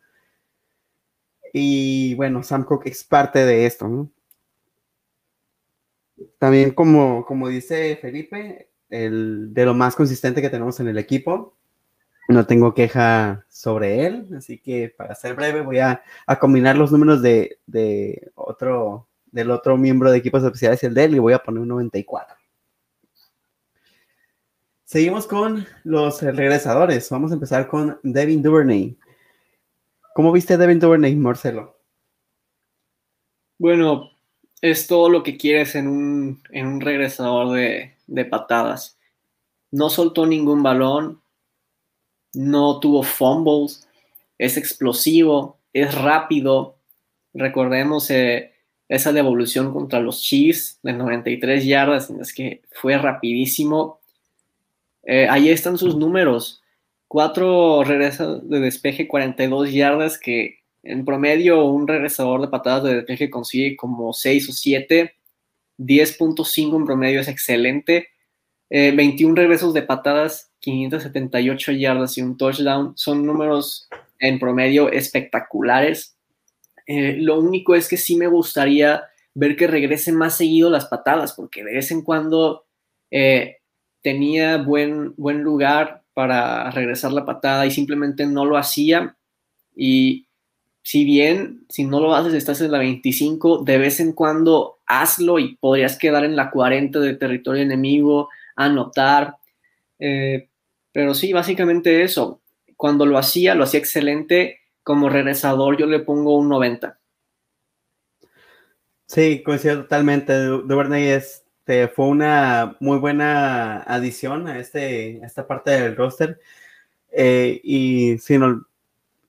Y bueno, Sam Cook es parte de esto, ¿no? También como, como dice Felipe, el, de lo más consistente que tenemos en el equipo. No tengo queja sobre él, así que para ser breve voy a, combinar los números de, de, otro, del otro miembro de equipos especiales y el de él y voy a poner un 94. Seguimos con los regresadores. Vamos a empezar con Devin Duvernay. ¿Cómo viste Devin Duvernay, Marcelo? Bueno, es todo lo que quieres en un, en un regresador de, de patadas. No soltó ningún balón, no tuvo fumbles, es explosivo, es rápido. Recordemos eh, esa devolución contra los Chiefs de 93 yardas, en las que fue rapidísimo. Eh, ahí están sus números. Cuatro regresos de despeje, 42 yardas, que en promedio, un regresador de patadas de despeje consigue como 6 o 7. 10.5 en promedio es excelente. 21 eh, regresos de patadas, 578 yardas y un touchdown. Son números en promedio espectaculares. Eh, lo único es que sí me gustaría ver que regresen más seguido las patadas, porque de vez en cuando eh, tenía buen, buen lugar para regresar la patada y simplemente no lo hacía. Y si bien si no lo haces estás en la 25, de vez en cuando hazlo y podrías quedar en la 40 de territorio enemigo, anotar. Eh, pero sí, básicamente eso. Cuando lo hacía, lo hacía excelente. Como regresador yo le pongo un 90. Sí, coincido totalmente. Duvernay este, fue una muy buena adición a, este, esta parte del roster. Eh, y si no,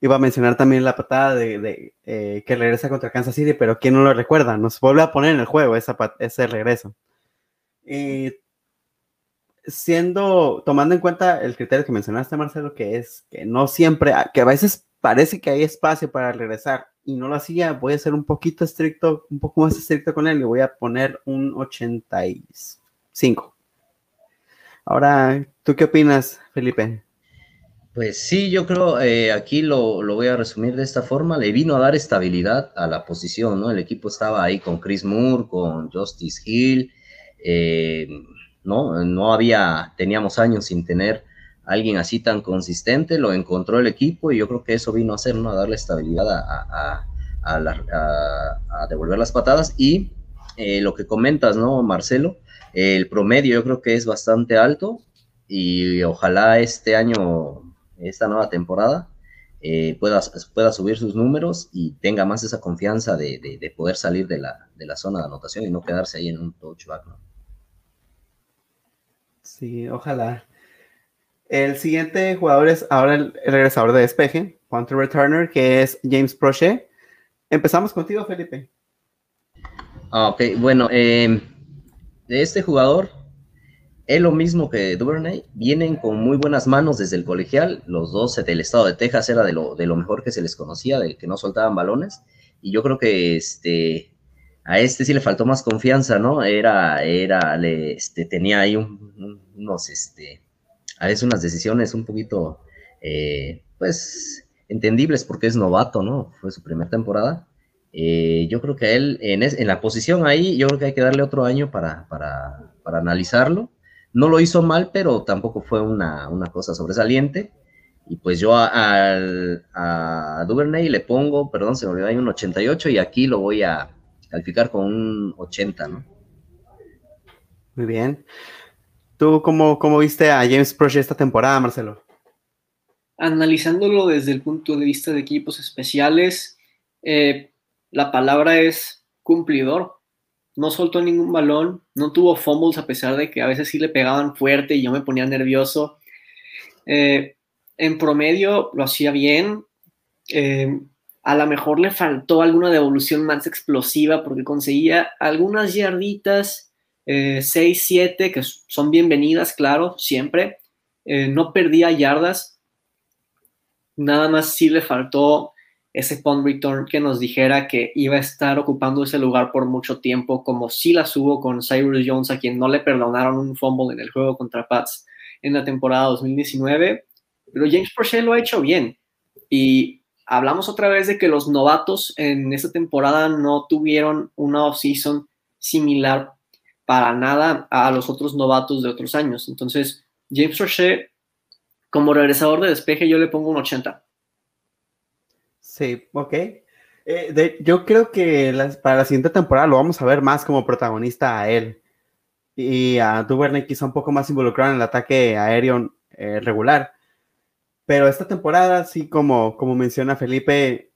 iba a mencionar también la patada de, eh, que regresa contra Kansas City, pero ¿quién no lo recuerda? Nos vuelve a poner en el juego ese regreso. Y siendo, tomando en cuenta el criterio que mencionaste, Marcelo, que es que no siempre, que a veces parece que hay espacio para regresar y no lo hacía, voy a ser un poquito estricto, un poco más estricto con él y voy a poner un 85. Ahora, ¿tú qué opinas, Felipe? Pues sí, yo creo, eh, aquí lo, lo, voy a resumir de esta forma, le vino a dar estabilidad a la posición, ¿no? El equipo estaba ahí con Chris Moore, con Justice Hill, eh, ¿no? No había, teníamos años sin tener alguien así tan consistente, lo encontró el equipo y yo creo que eso vino a hacer, ¿no? A darle estabilidad a, a, devolver las patadas y eh, lo que comentas, ¿no, Marcelo? El promedio yo creo que es bastante alto y ojalá este año esta nueva temporada eh, pueda, pueda, subir sus números y tenga más esa confianza de, poder salir de la, de la, zona de anotación y no quedarse ahí en un touchback. ¿no? Sí, ojalá. El siguiente jugador es ahora el, regresador de despeje, punter returner, que es James Prochet. Empezamos contigo, Felipe. Ah, ok, bueno, eh, de este jugador es lo mismo que Duvernay, vienen con muy buenas manos desde el colegial, los dos del estado de Texas era de lo, de lo mejor que se les conocía, de que no soltaban balones, y yo creo que este, a este sí le faltó más confianza, ¿no? Era, era, le, este, tenía ahí unos, este, a veces unas decisiones un poquito, eh, pues, entendibles porque es novato, ¿no? Fue su primera temporada. Eh, yo creo que a él, en, en, la posición ahí, yo creo que hay que darle otro año para, para, para analizarlo no lo hizo mal, pero tampoco fue una, cosa sobresaliente. Y pues yo a, a, Duvernay le pongo, perdón, se me olvidó, hay un 88 y aquí lo voy a calificar con un 80, ¿no? Muy bien. ¿Tú cómo, cómo viste a James Proche esta temporada, Marcelo? Analizándolo desde el punto de vista de equipos especiales, eh, la palabra es cumplidor no soltó ningún balón, no tuvo fumbles a pesar de que a veces sí le pegaban fuerte y yo me ponía nervioso. Eh, en promedio lo hacía bien. Eh, a lo mejor le faltó alguna devolución más explosiva porque conseguía algunas yarditas, 6, eh, 7, que son bienvenidas, claro, siempre. Eh, no perdía yardas. Nada más sí le faltó ese punt return que nos dijera que iba a estar ocupando ese lugar por mucho tiempo, como sí la hubo con Cyrus Jones, a quien no le perdonaron un fumble en el juego contra Pats en la temporada 2019. Pero James Purcell lo ha hecho bien. Y hablamos otra vez de que los novatos en esta temporada no tuvieron una offseason similar para nada a los otros novatos de otros años. Entonces, James Rocher, como regresador de despeje, yo le pongo un 80. Sí, ok. Eh, yo creo que para la siguiente temporada lo vamos a ver más como protagonista a él. Y a Duvernay quizá un poco más involucrado en el ataque aéreo eh, regular. Pero esta temporada, sí, como, como menciona Felipe,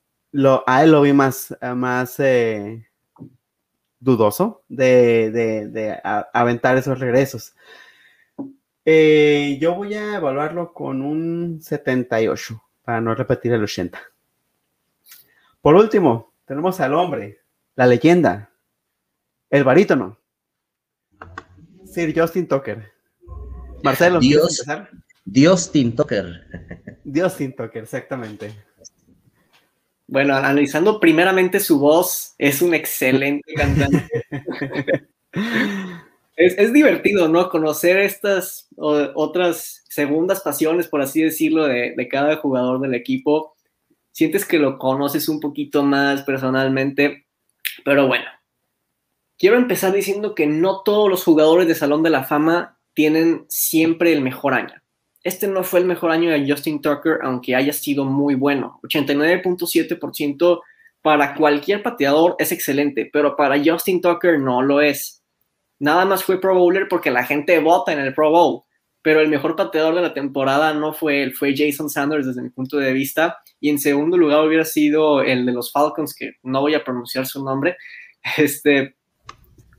a él lo vi más, más eh, dudoso de, aventar esos regresos. yo voy a evaluarlo con un 78, para no repetir el 80. Por último, tenemos al hombre, la leyenda, el barítono, Sir Justin Tucker. Marcelo, ¿quieres empezar? Justin Tucker. Justin Tucker, exactamente. Bueno, analizando primeramente su voz, es un excelente cantante. es, divertido, ¿no? Conocer estas otras segundas pasiones, por así decirlo, de, de cada jugador del equipo sientes que lo conoces un poquito más personalmente, pero bueno, quiero empezar diciendo que no todos los jugadores de Salón de la Fama tienen siempre el mejor año. Este no fue el mejor año de Justin Tucker, aunque haya sido muy bueno. 89.7% para cualquier pateador es excelente, pero para Justin Tucker no lo es. Nada más fue Pro Bowler porque la gente vota en el Pro Bowl pero el mejor pateador de la temporada no fue él, fue Jason Sanders desde mi punto de vista. Y en segundo lugar hubiera sido el de los Falcons, que no voy a pronunciar su nombre. Este,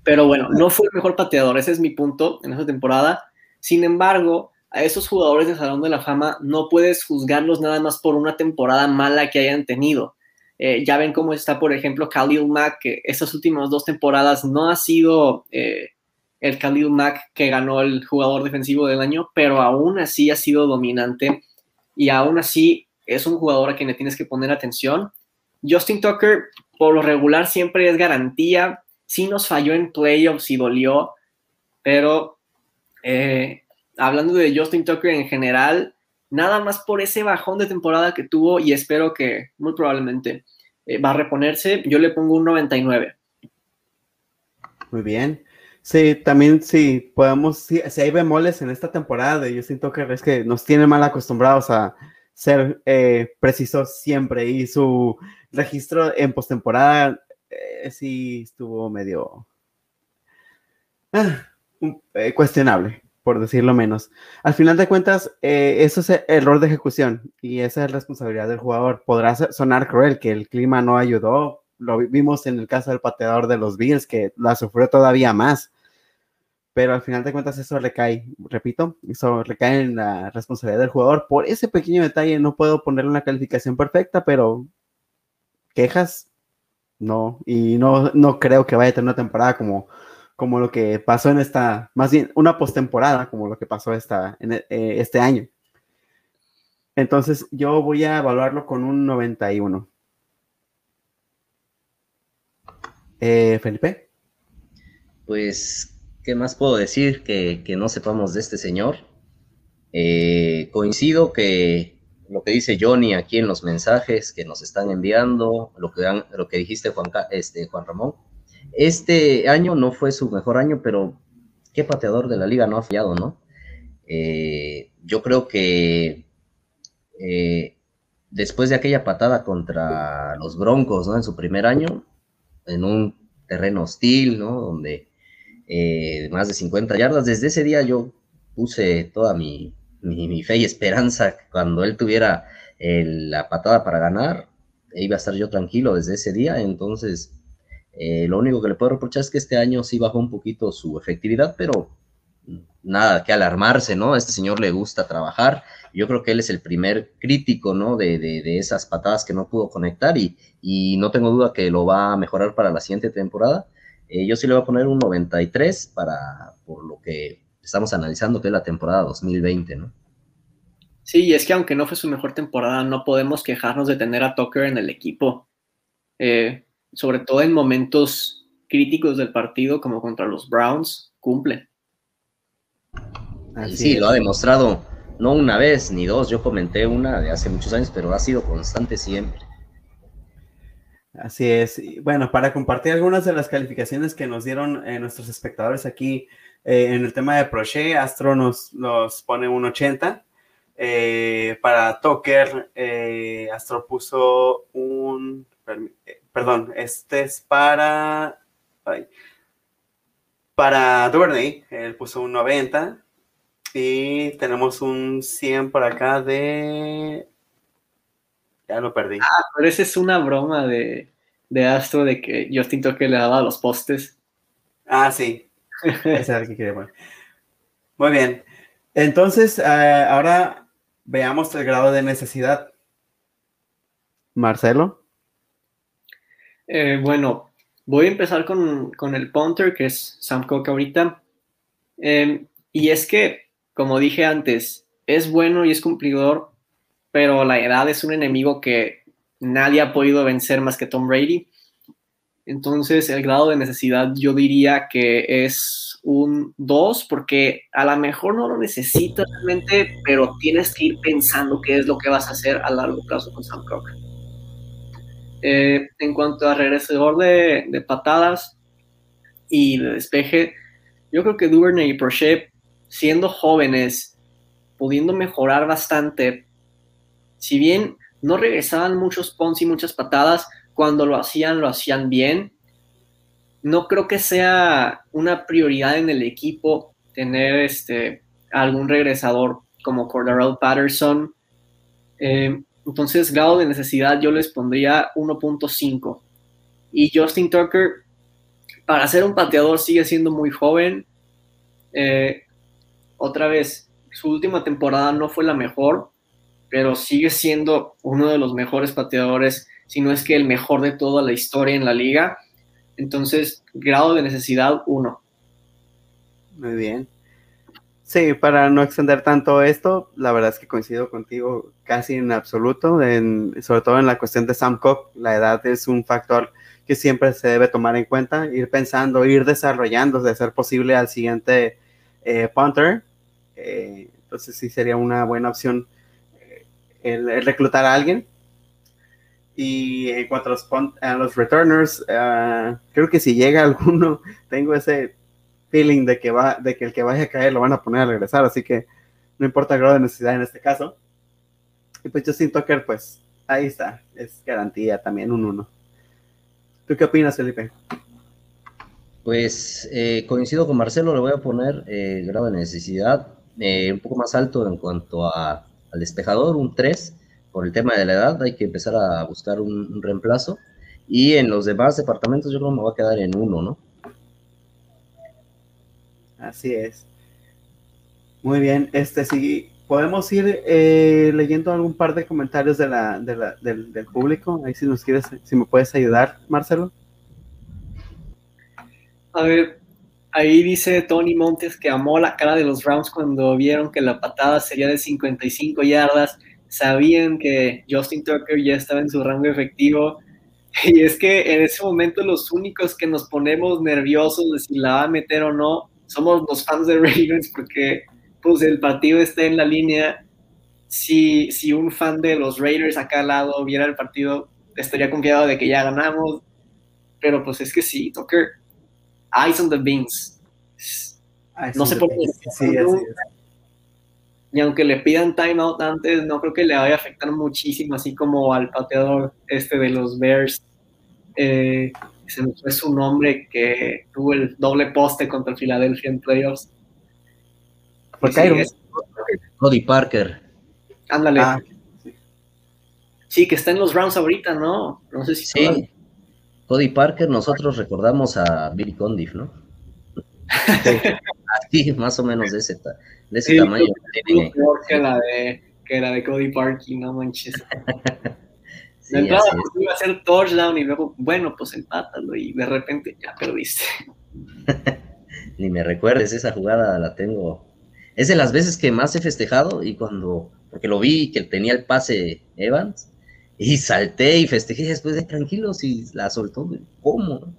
pero bueno, no fue el mejor pateador, ese es mi punto en esa temporada. Sin embargo, a esos jugadores de Salón de la Fama no puedes juzgarlos nada más por una temporada mala que hayan tenido. Eh, ya ven cómo está, por ejemplo, Khalil Mack, que estas últimas dos temporadas no ha sido eh, el Khalil Mack que ganó el jugador defensivo del año, pero aún así ha sido dominante y aún así es un jugador a quien le tienes que poner atención. Justin Tucker, por lo regular, siempre es garantía. Sí nos falló en playoffs y dolió, pero eh, hablando de Justin Tucker en general, nada más por ese bajón de temporada que tuvo y espero que muy probablemente eh, va a reponerse, yo le pongo un 99. Muy bien. Sí, también sí, podemos, si hay bemoles en esta temporada, yo siento que es que nos tiene mal acostumbrados a ser eh, precisos siempre y su registro en postemporada eh, sí estuvo medio ah, eh, cuestionable, por decirlo menos. Al final de cuentas, eso es error de ejecución y esa es responsabilidad del jugador. Podrá sonar cruel que el clima no ayudó, lo vimos en el caso del pateador de los Bills, que la sufrió todavía más pero al final de cuentas eso recae, repito, eso recae en la responsabilidad del jugador. Por ese pequeño detalle no puedo ponerle una calificación perfecta, pero quejas, no, y no, no creo que vaya a tener una temporada como, como lo que pasó en esta, más bien una postemporada como lo que pasó esta, en, eh, este año. Entonces yo voy a evaluarlo con un 91. Eh, Felipe. Pues ¿qué más puedo decir que, no sepamos de este señor? Eh, coincido que lo que dice Johnny aquí en los mensajes que nos están enviando, lo que, lo que dijiste Juan, este, Juan Ramón, este año no fue su mejor año, pero qué pateador de la liga no ha fallado, ¿no? Eh, yo creo que eh, después de aquella patada contra los Broncos, ¿no? En su primer año, en un terreno hostil, ¿no? Donde eh, más de 50 yardas. Desde ese día yo puse toda mi, fe y esperanza cuando él tuviera la patada para ganar, iba a estar yo tranquilo desde ese día. Entonces, eh, lo único que le puedo reprochar es que este año sí bajó un poquito su efectividad, pero nada que alarmarse, ¿no? Este señor le gusta trabajar. Yo creo que él es el primer crítico, ¿no? De, de, esas patadas que no pudo conectar y, y, no tengo duda que lo va a mejorar para la siguiente temporada. Eh, yo sí le voy a poner un 93 para, por lo que estamos analizando, que es la temporada 2020, ¿no? Sí, y es que aunque no fue su mejor temporada, no podemos quejarnos de tener a Tucker en el equipo. Eh, sobre todo en momentos críticos del partido, como contra los Browns, cumple. sí, lo ha demostrado no una vez ni dos. Yo comenté una de hace muchos años, pero ha sido constante siempre. Así es. Bueno, para compartir algunas de las calificaciones que nos dieron eh, nuestros espectadores aquí eh, en el tema de Proche, Astro nos, nos pone un 80. Eh, para Toker, Astro puso un. Perdón, este es para. para Duvernay, él puso un 90. Y tenemos un 100 por acá de ya lo perdí. Ah, pero esa es una broma de, de Astro de que Justin Tucker le daba los postes. Ah, sí. Ese era el que quería poner. Muy bien. Entonces, eh, ahora veamos el grado de necesidad. Marcelo. Eh, bueno, voy a empezar con, con, el punter, que es Sam Cook ahorita. Em, y es que, como dije antes, es bueno y es cumplidor, pero la edad es un enemigo que nadie ha podido vencer más que Tom Brady. Entonces, el grado de necesidad yo diría que es un 2, porque a lo mejor no lo necesitas realmente, pero tienes que ir pensando qué es lo que vas a hacer a largo plazo con Sam Cook. Eh, en cuanto a regresador de, de, patadas y de despeje, yo creo que Duvernay y Prochet, siendo jóvenes, pudiendo mejorar bastante, si bien no regresaban muchos punts y muchas patadas, cuando lo hacían, lo hacían bien. No creo que sea una prioridad en el equipo tener este, algún regresador como Cordarrelle Patterson. Eh, entonces, grado de necesidad yo les pondría 1.5. Y Justin Tucker, para ser un pateador, sigue siendo muy joven. Eh, otra vez, su última temporada no fue la mejor, pero sigue siendo uno de los mejores pateadores, si no es que el mejor de toda la historia en la liga. Entonces, grado de necesidad, uno. Muy bien. Sí, para no extender tanto esto, la verdad es que coincido contigo casi en absoluto, sobre todo en la cuestión de Sam Cook, la edad es un factor que siempre se debe tomar en cuenta, ir pensando, ir desarrollando, de ser posible al siguiente eh, punter. Eh, entonces sí sería una buena opción el, reclutar a alguien. Y en cuanto a los, returners, ah, creo que si llega alguno, tengo ese feeling de que, va, de que el que vaya a caer lo van a poner a regresar, así que no importa el grado de necesidad en este caso. Y pues Justin Tucker, pues ahí está, es garantía también un uno. ¿Tú qué opinas, Felipe? Pues eh, coincido con Marcelo, le voy a poner eh, grado de necesidad eh, un poco más alto en cuanto a al despejador, un 3, por el tema de la edad, hay que empezar a buscar un, reemplazo. Y en los demás departamentos yo creo que me va a quedar en uno, ¿no? Así es. Muy bien, este sí, podemos ir eh, leyendo algún par de comentarios de la, del, del, público. Ahí si nos quieres, si me puedes ayudar, Marcelo. A ver, Ahí dice Tony Montes que amó la cara de los Rams cuando vieron que la patada sería de 55 yardas. Sabían que Justin Tucker ya estaba en su rango efectivo. Y es que en ese momento los únicos que nos ponemos nerviosos de si la va a meter o no somos los fans de Ravens porque pues el partido está en la línea. Si, si un fan de los Raiders acá al lado viera el partido, estaría confiado de que ya ganamos. Pero pues es que sí, Tucker Eyes on the Beans. no sé por qué. y aunque le pidan timeout antes, no creo que le vaya a afectar muchísimo, así como al pateador este de los Bears. Eh, se me fue su nombre que tuvo el doble poste contra el Philadelphia en playoffs. Cody Parker. Ándale. Ah, sí. que está en los rounds ahorita, ¿no? No sé si sí. Cody Parker, nosotros recordamos a Billy Condiff, ¿no? Así, más o menos de ese, de ese tamaño. que la de, que la de Cody Parkey, no manches. de entrada pues, iba a ser touchdown y luego, bueno, pues empátalo y de repente ya perdiste. Ni me recuerdes, esa jugada la tengo. Es de las veces que más he festejado y cuando, porque lo vi que tenía el pase Evans y salté y festejé después de tranquilos y la soltó. ¿Cómo?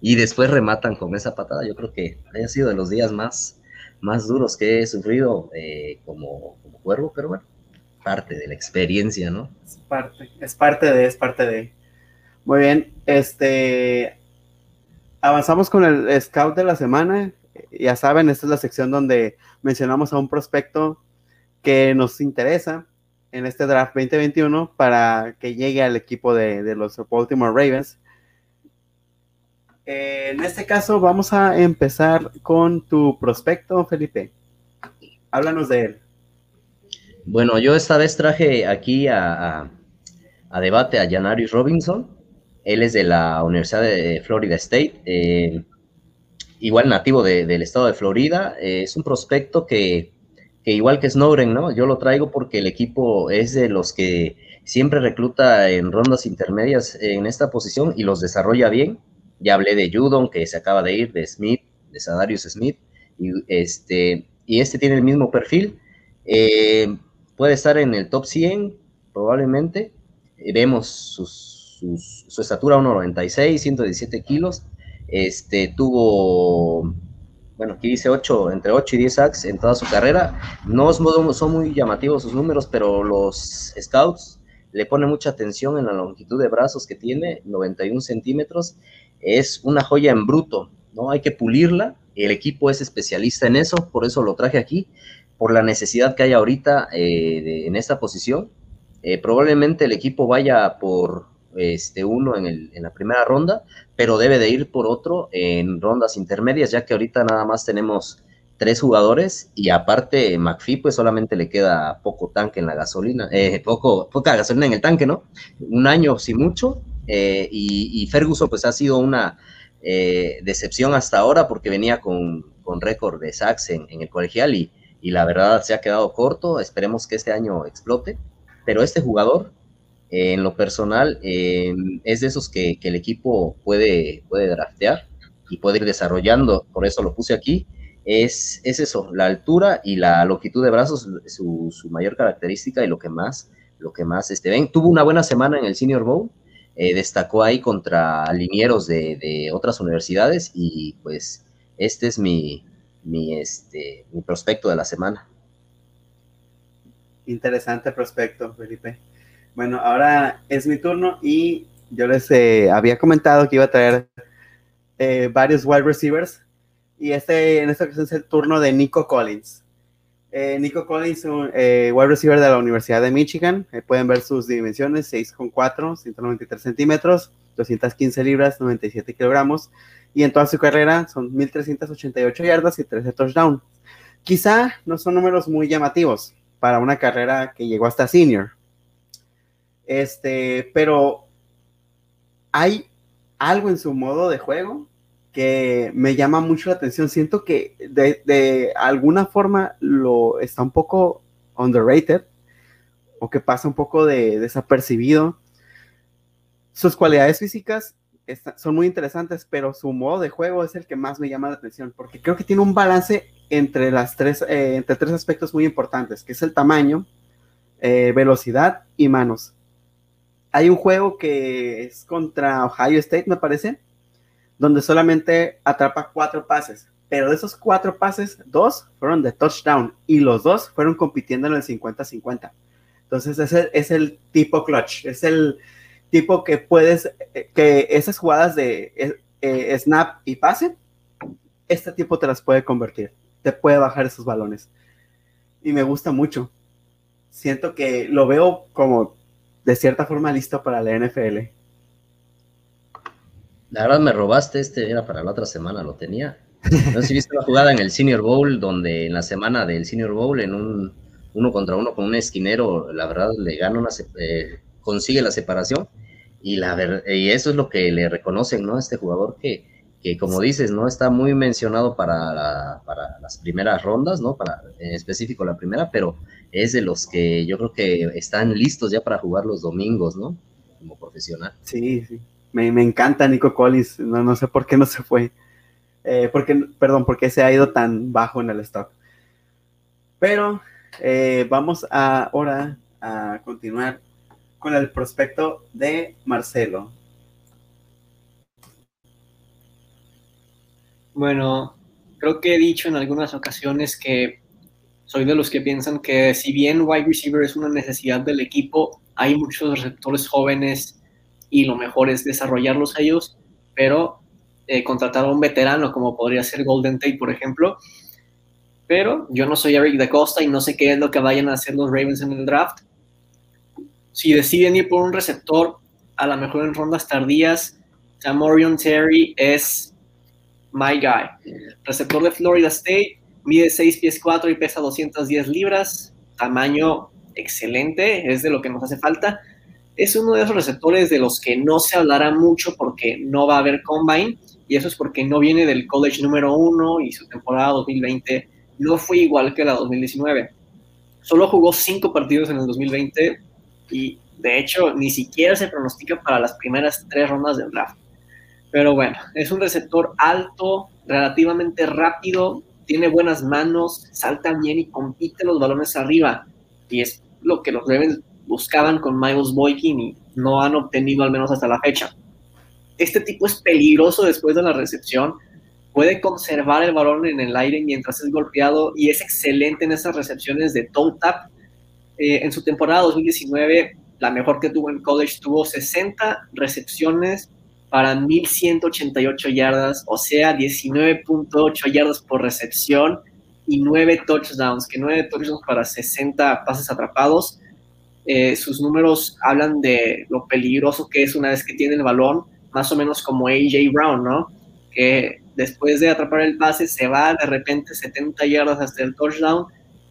Y después rematan con esa patada. Yo creo que haya sido de los días más, más duros que he sufrido eh, como, como cuervo, pero bueno, parte de la experiencia, ¿no? Es parte, es parte de, es parte de. Muy bien, este, avanzamos con el scout de la semana. Ya saben, esta es la sección donde mencionamos a un prospecto que nos interesa en este draft 2021 para que llegue al equipo de, los Baltimore Ravens. en este caso vamos a empezar con tu prospecto, Felipe. Háblanos de él. Bueno, yo esta vez traje aquí a, debate a Janarius Robinson. Él es de la Universidad de Florida State, eh, igual nativo del estado de Florida. Eh, es un prospecto que, igual que Snowden, ¿no? Yo lo traigo porque el equipo es de los que siempre recluta en rondas intermedias en esta posición y los desarrolla bien. Ya hablé de Judon, que se acaba de ir, de Smith, de Sadarius Smith, y este, y este tiene el mismo perfil. Eh, puede estar en el top 100, probablemente. Eh, vemos su estatura 1,96, 117 kilos. Este, tuvo, bueno, aquí dice 8, entre 8 y 10 sacks en toda su carrera. No son muy llamativos sus números, pero los scouts le ponen mucha atención en la longitud de brazos que tiene, 91 centímetros. Es una joya en bruto, ¿no? Hay que pulirla. El equipo es especialista en eso, por eso lo traje aquí por la necesidad que hay ahorita eh, en esta posición. Eh, probablemente el equipo vaya por este uno en, la primera ronda, pero debe de ir por otro en rondas intermedias, ya que ahorita nada más tenemos tres jugadores y aparte McPhee pues solamente le queda poco tanque en la gasolina, eh, poco, poca gasolina en el tanque, ¿no? Un año sin mucho y, Ferguson pues ha sido una decepción hasta ahora porque venía con, récord de sacks en, en el colegial y, y la verdad se ha quedado corto. Esperemos que este año explote. Pero este jugador, en lo personal, eh, es de esos que, el equipo puede, puede draftear y puede ir desarrollando. Por eso lo puse aquí. Es, es eso, la altura y la longitud de brazos, su, su mayor característica y lo que más, lo que más este, ven. Tuvo una buena semana en el Senior Bowl. Eh, destacó ahí contra linieros de, de otras universidades y pues este es mi, mi, este, mi prospecto de la semana. Interesante prospecto, Felipe. Bueno, ahora es mi turno y yo les eh, había comentado que iba a traer eh, varios wide receivers y este en esta ocasión es el turno de Nico Collins. Eh, Nico Collins, un wide receiver de la Universidad de Michigan. pueden ver sus dimensiones: 6,4, 193 centímetros, 215 libras, 97 kilogramos y en toda su carrera son 1.388 yardas y 13 touchdowns. Quizá no son números muy llamativos para una carrera que llegó hasta senior. Este, pero hay algo en su modo de juego que me llama mucho la atención. Siento que de, alguna forma lo está un poco underrated o que pasa un poco de desapercibido. Sus cualidades físicas son muy interesantes, pero su modo de juego es el que más me llama la atención, porque creo que tiene un balance entre, las tres, eh, entre tres aspectos muy importantes, que es el tamaño, eh, velocidad y manos. Hay un juego que es contra Ohio State, me parece, donde solamente atrapa cuatro pases, pero de esos cuatro pases, dos fueron de touchdown y los dos fueron compitiendo en el 50-50. Entonces, ese es el tipo clutch, es el, tipo que puedes, eh, que esas jugadas de eh, eh, snap y pase, este tipo te las puede convertir, te puede bajar esos balones. Y me gusta mucho. Siento que lo veo como de cierta forma listo para la NFL. La verdad me robaste, este era para la otra semana, lo tenía. No sé si viste la jugada en el Senior Bowl, donde en la semana del Senior Bowl, en un uno contra uno con un esquinero, la verdad le gana una, consigue la separación y, la y eso es lo que le reconocen, ¿no? A este jugador que, que como dices, no está muy mencionado para, para las primeras rondas, ¿no? Para, en específico la primera, pero es de los que yo creo que están listos ya para jugar los domingos, ¿no? Como profesional. Sí, sí. Me, encanta Nico Collins, no, no sé por qué no se fue. Eh, porque, perdón, porque se ha ido tan bajo en el stock. Pero eh, vamos ahora a continuar con el prospecto de Marcelo. Bueno, creo que he dicho en algunas ocasiones que soy de los que piensan que si bien wide receiver es una necesidad del equipo, hay muchos receptores jóvenes y lo mejor es desarrollarlos a ellos, pero eh, contratar a un veterano como podría ser Golden Tate, por ejemplo. Pero yo no soy Eric de Costa y no sé qué es lo que vayan a hacer los Ravens en el draft. Si deciden ir por un receptor, a lo mejor en rondas tardías, Tamorion Terry es my guy. Receptor de Florida State, mide 6 pies 4 y pesa 210 libras, tamaño excelente, es de lo que nos hace falta. Es uno de esos receptores de los que no se hablará mucho porque no va a haber combine, y eso es porque no viene del college número uno y su temporada 2020 no fue igual que la 2019. Solo jugó 5 partidos en el 2020 y de hecho ni siquiera se pronostica para las primeras tres rondas del draft. Pero bueno, es un receptor alto, relativamente rápido, tiene buenas manos, salta bien y compite los balones arriba. Y es lo que los Ravens buscaban con Miles Boykin y no han obtenido al menos hasta la fecha. Este tipo es peligroso después de la recepción, puede conservar el balón en el aire mientras es golpeado y es excelente en esas recepciones de toe tap. Eh, en su temporada 2019, la mejor que tuvo en college, tuvo 60 recepciones para 1188 yardas, o sea, 19.8 yardas por recepción y 9 touchdowns, que 9 touchdowns para 60 pases atrapados. Eh, sus números hablan de lo peligroso que es una vez que tiene el balón, más o menos como AJ Brown, ¿no? Que después de atrapar el pase se va de repente 70 yardas hasta el touchdown.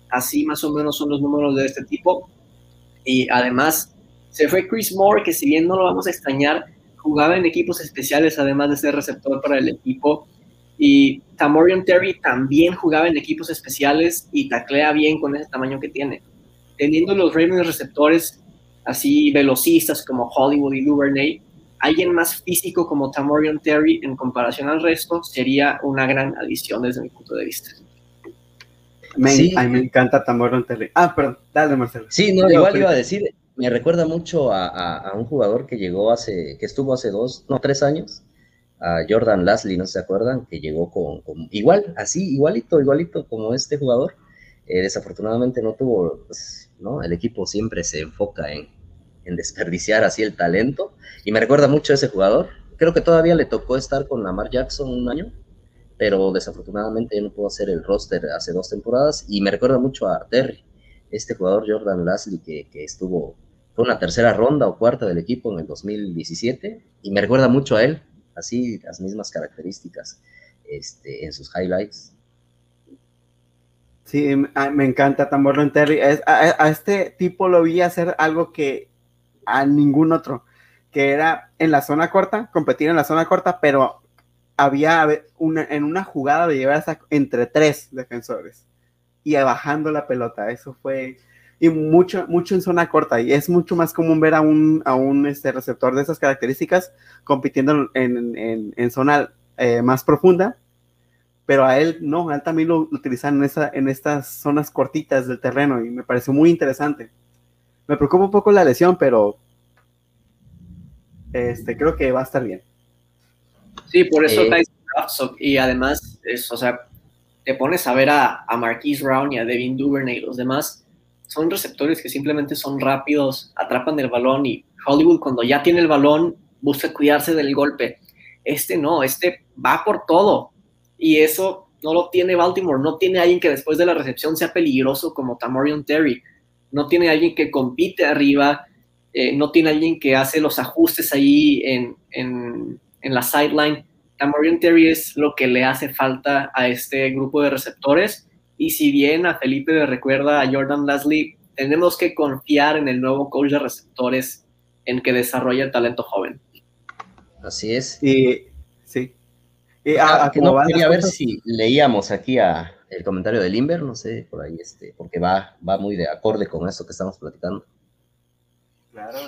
Así más o menos son los números de este tipo. Y además se fue Chris Moore, que si bien no lo vamos a extrañar, jugaba en equipos especiales, además de ser receptor para el equipo. Y Tamorian Terry también jugaba en equipos especiales y taclea bien con ese tamaño que tiene. Teniendo los Ravens receptores así velocistas como Hollywood y Duvernay, alguien más físico como Tamorian Terry en comparación al resto sería una gran adición desde mi punto de vista. Me, sí. a mí me encanta Tamorian Terry. Ah, perdón, dale Marcelo. Sí, no, igual iba a decir, me recuerda mucho a, un jugador que llegó hace, que estuvo hace dos, no, tres años, a Jordan Lasley, ¿no se acuerdan? Que llegó con, igual, así, igualito, igualito como este jugador. Eh, desafortunadamente no tuvo, pues, ¿no? El equipo siempre se enfoca en, en, desperdiciar así el talento. Y me recuerda mucho a ese jugador. Creo que todavía le tocó estar con Lamar Jackson un año, pero desafortunadamente no pudo hacer el roster hace dos temporadas. Y me recuerda mucho a Terry, este jugador Jordan Lasley que, que estuvo fue una tercera ronda o cuarta del equipo en el 2017 y me recuerda mucho a él, así las mismas características este, en sus highlights. Sí, me encanta Tamborro Terry. A, a, este tipo lo vi hacer algo que a ningún otro, que era en la zona corta, competir en la zona corta, pero había una, en una jugada de llevar entre tres defensores y bajando la pelota. Eso fue y mucho, mucho en zona corta. Y es mucho más común ver a un, a un este, receptor de esas características compitiendo en, en, en zona eh, más profunda. Pero a él no, a él también lo, utilizan en, esa, en estas zonas cortitas del terreno y me pareció muy interesante. Me preocupa un poco la lesión, pero este, creo que va a estar bien. Sí, por eso eh, y además, es, o sea, te pones a ver a, a Marquise Brown y a Devin Duvernay y los demás, son receptores que simplemente son rápidos, atrapan el balón y Hollywood cuando ya tiene el balón busca cuidarse del golpe. Este no, este va por todo. Y eso no lo tiene Baltimore. No tiene alguien que después de la recepción sea peligroso como Tamorion Terry. No tiene alguien que compite arriba. Eh, no tiene alguien que hace los ajustes ahí en, en, en la sideline. Tamorion Terry es lo que le hace falta a este grupo de receptores y si bien a Felipe le recuerda a Jordan Leslie, tenemos que confiar en el nuevo coach de receptores en que desarrolla el talento joven. Así es. Y sí. Ah, no, quería ver si leíamos aquí a el comentario de Limber, no sé, por ahí, este, porque va, va muy de acorde con esto que estamos platicando. Claro,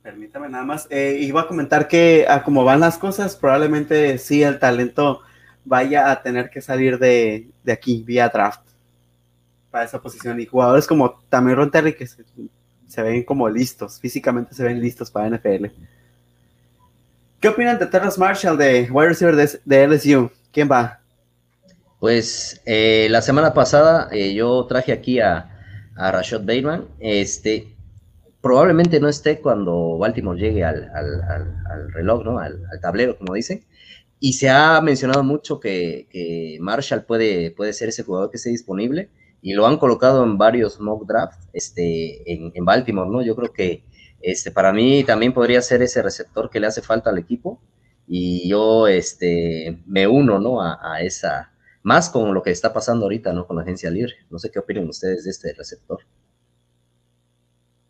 permítame nada más. Eh, iba a comentar que a cómo van las cosas, probablemente sí el talento vaya a tener que salir de, de aquí vía draft para esa posición. Y jugadores como Tamir Terry que se, ven como listos, físicamente se ven listos para NFL. ¿Qué opinan de Terrace Marshall de wide receiver de, LSU? ¿Quién va? Pues eh, la semana pasada eh, yo traje aquí a, a Rashad Bateman. Este, probablemente no esté cuando Baltimore llegue al, reloj, ¿no? Al, tablero, como dicen. Y se ha mencionado mucho que, Marshall puede, puede ser ese jugador que esté disponible y lo han colocado en varios mock drafts este, en, en Baltimore, ¿no? Yo creo que este, para mí también podría ser ese receptor que le hace falta al equipo y yo este, me uno ¿no? a, esa, más con lo que está pasando ahorita ¿no? con la agencia libre. No sé qué opinan ustedes de este receptor.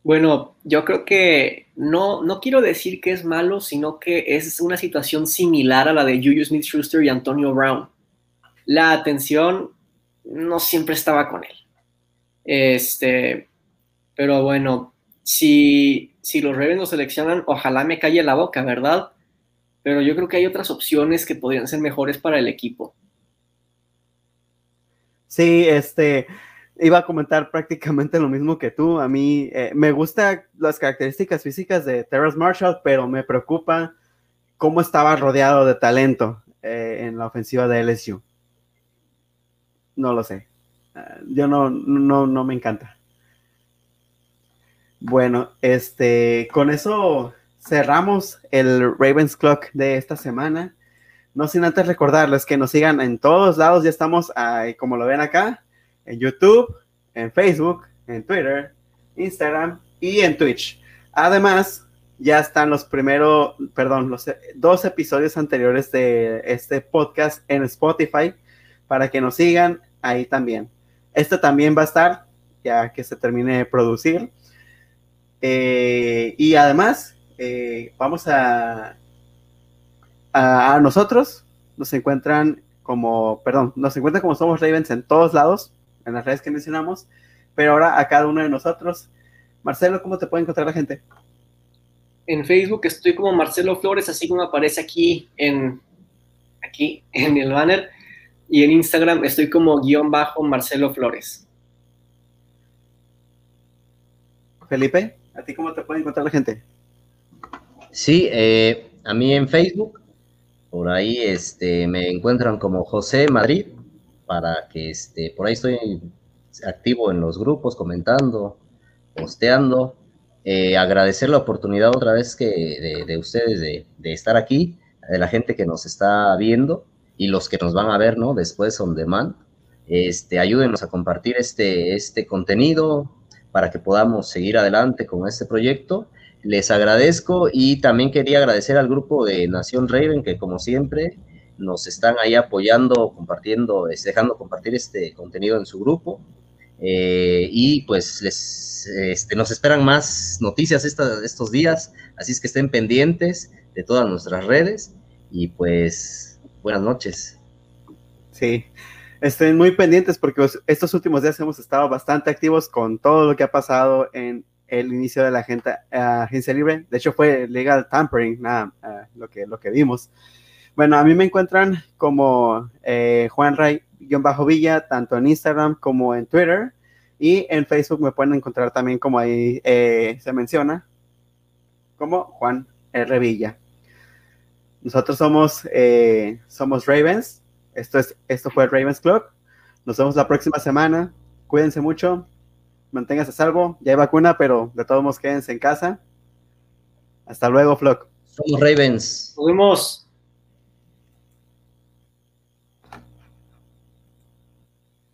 Bueno, yo creo que no, no quiero decir que es malo, sino que es una situación similar a la de Julius Smith-Schuster y Antonio Brown. La atención no siempre estaba con él. Este, pero bueno, si, si los Ravens lo seleccionan, ojalá me calle la boca, ¿verdad? Pero yo creo que hay otras opciones que podrían ser mejores para el equipo. Sí, este, iba a comentar prácticamente lo mismo que tú. A mí eh, me gustan las características físicas de Terrace Marshall, pero me preocupa cómo estaba rodeado de talento eh, en la ofensiva de LSU. No lo sé. Ah, yo no, no, no me encanta. Bueno, este, con eso cerramos el Ravens Clock de esta semana. No sin antes recordarles que nos sigan en todos lados. Ya estamos, ahí, como lo ven acá, en YouTube, en Facebook, en Twitter, Instagram y en Twitch. Además, ya están los primeros, perdón, los dos episodios anteriores de este podcast en Spotify para que nos sigan ahí también. Este también va a estar ya que se termine de producir. Eh, y además, eh, vamos a, a, nosotros, nos encuentran como, perdón, nos encuentran como Somos Ravens en todos lados, en las redes que mencionamos, pero ahora a cada uno de nosotros. Marcelo, ¿cómo te puede encontrar la gente? En Facebook estoy como Marcelo Flores, así como aparece aquí en, aquí en el banner. Y en Instagram estoy como guion bajo Marcelo Flores. Felipe. ¿A ti cómo te puede encontrar la gente? Sí, eh, a mí en Facebook, por ahí este, me encuentran como José Madrid, para que este, por ahí estoy activo en los grupos, comentando, posteando. Eh, agradecer la oportunidad otra vez que de, ustedes de, estar aquí, de la gente que nos está viendo y los que nos van a ver, ¿no? Después on demand. Este, ayúdenos a compartir este, este contenido, para que podamos seguir adelante con este proyecto. Les agradezco y también quería agradecer al grupo de Nación Raven que como siempre nos están ahí apoyando, compartiendo, dejando compartir este contenido en su grupo. Eh, y pues les, este, nos esperan más noticias estos días, así es que estén pendientes de todas nuestras redes y pues buenas noches. Sí, estén muy pendientes porque estos últimos días hemos estado bastante activos con todo lo que ha pasado en el inicio de la agencia libre. De hecho, fue legal tampering, nada, eh, lo, que, lo que vimos. Bueno, a mí me encuentran como eh, Juan Ray-Villa, tanto en Instagram como en Twitter. Y en Facebook me pueden encontrar también como ahí eh, se menciona, como Juan R. Villa. Nosotros somos, somos Ravens, esto, es, esto fue Ravens Club. Nos vemos la próxima semana. Cuídense mucho. Manténganse a salvo. Ya hay vacuna, pero de todos modos quédense en casa. Hasta luego, Flock. Somos Ravens. Nos vemos.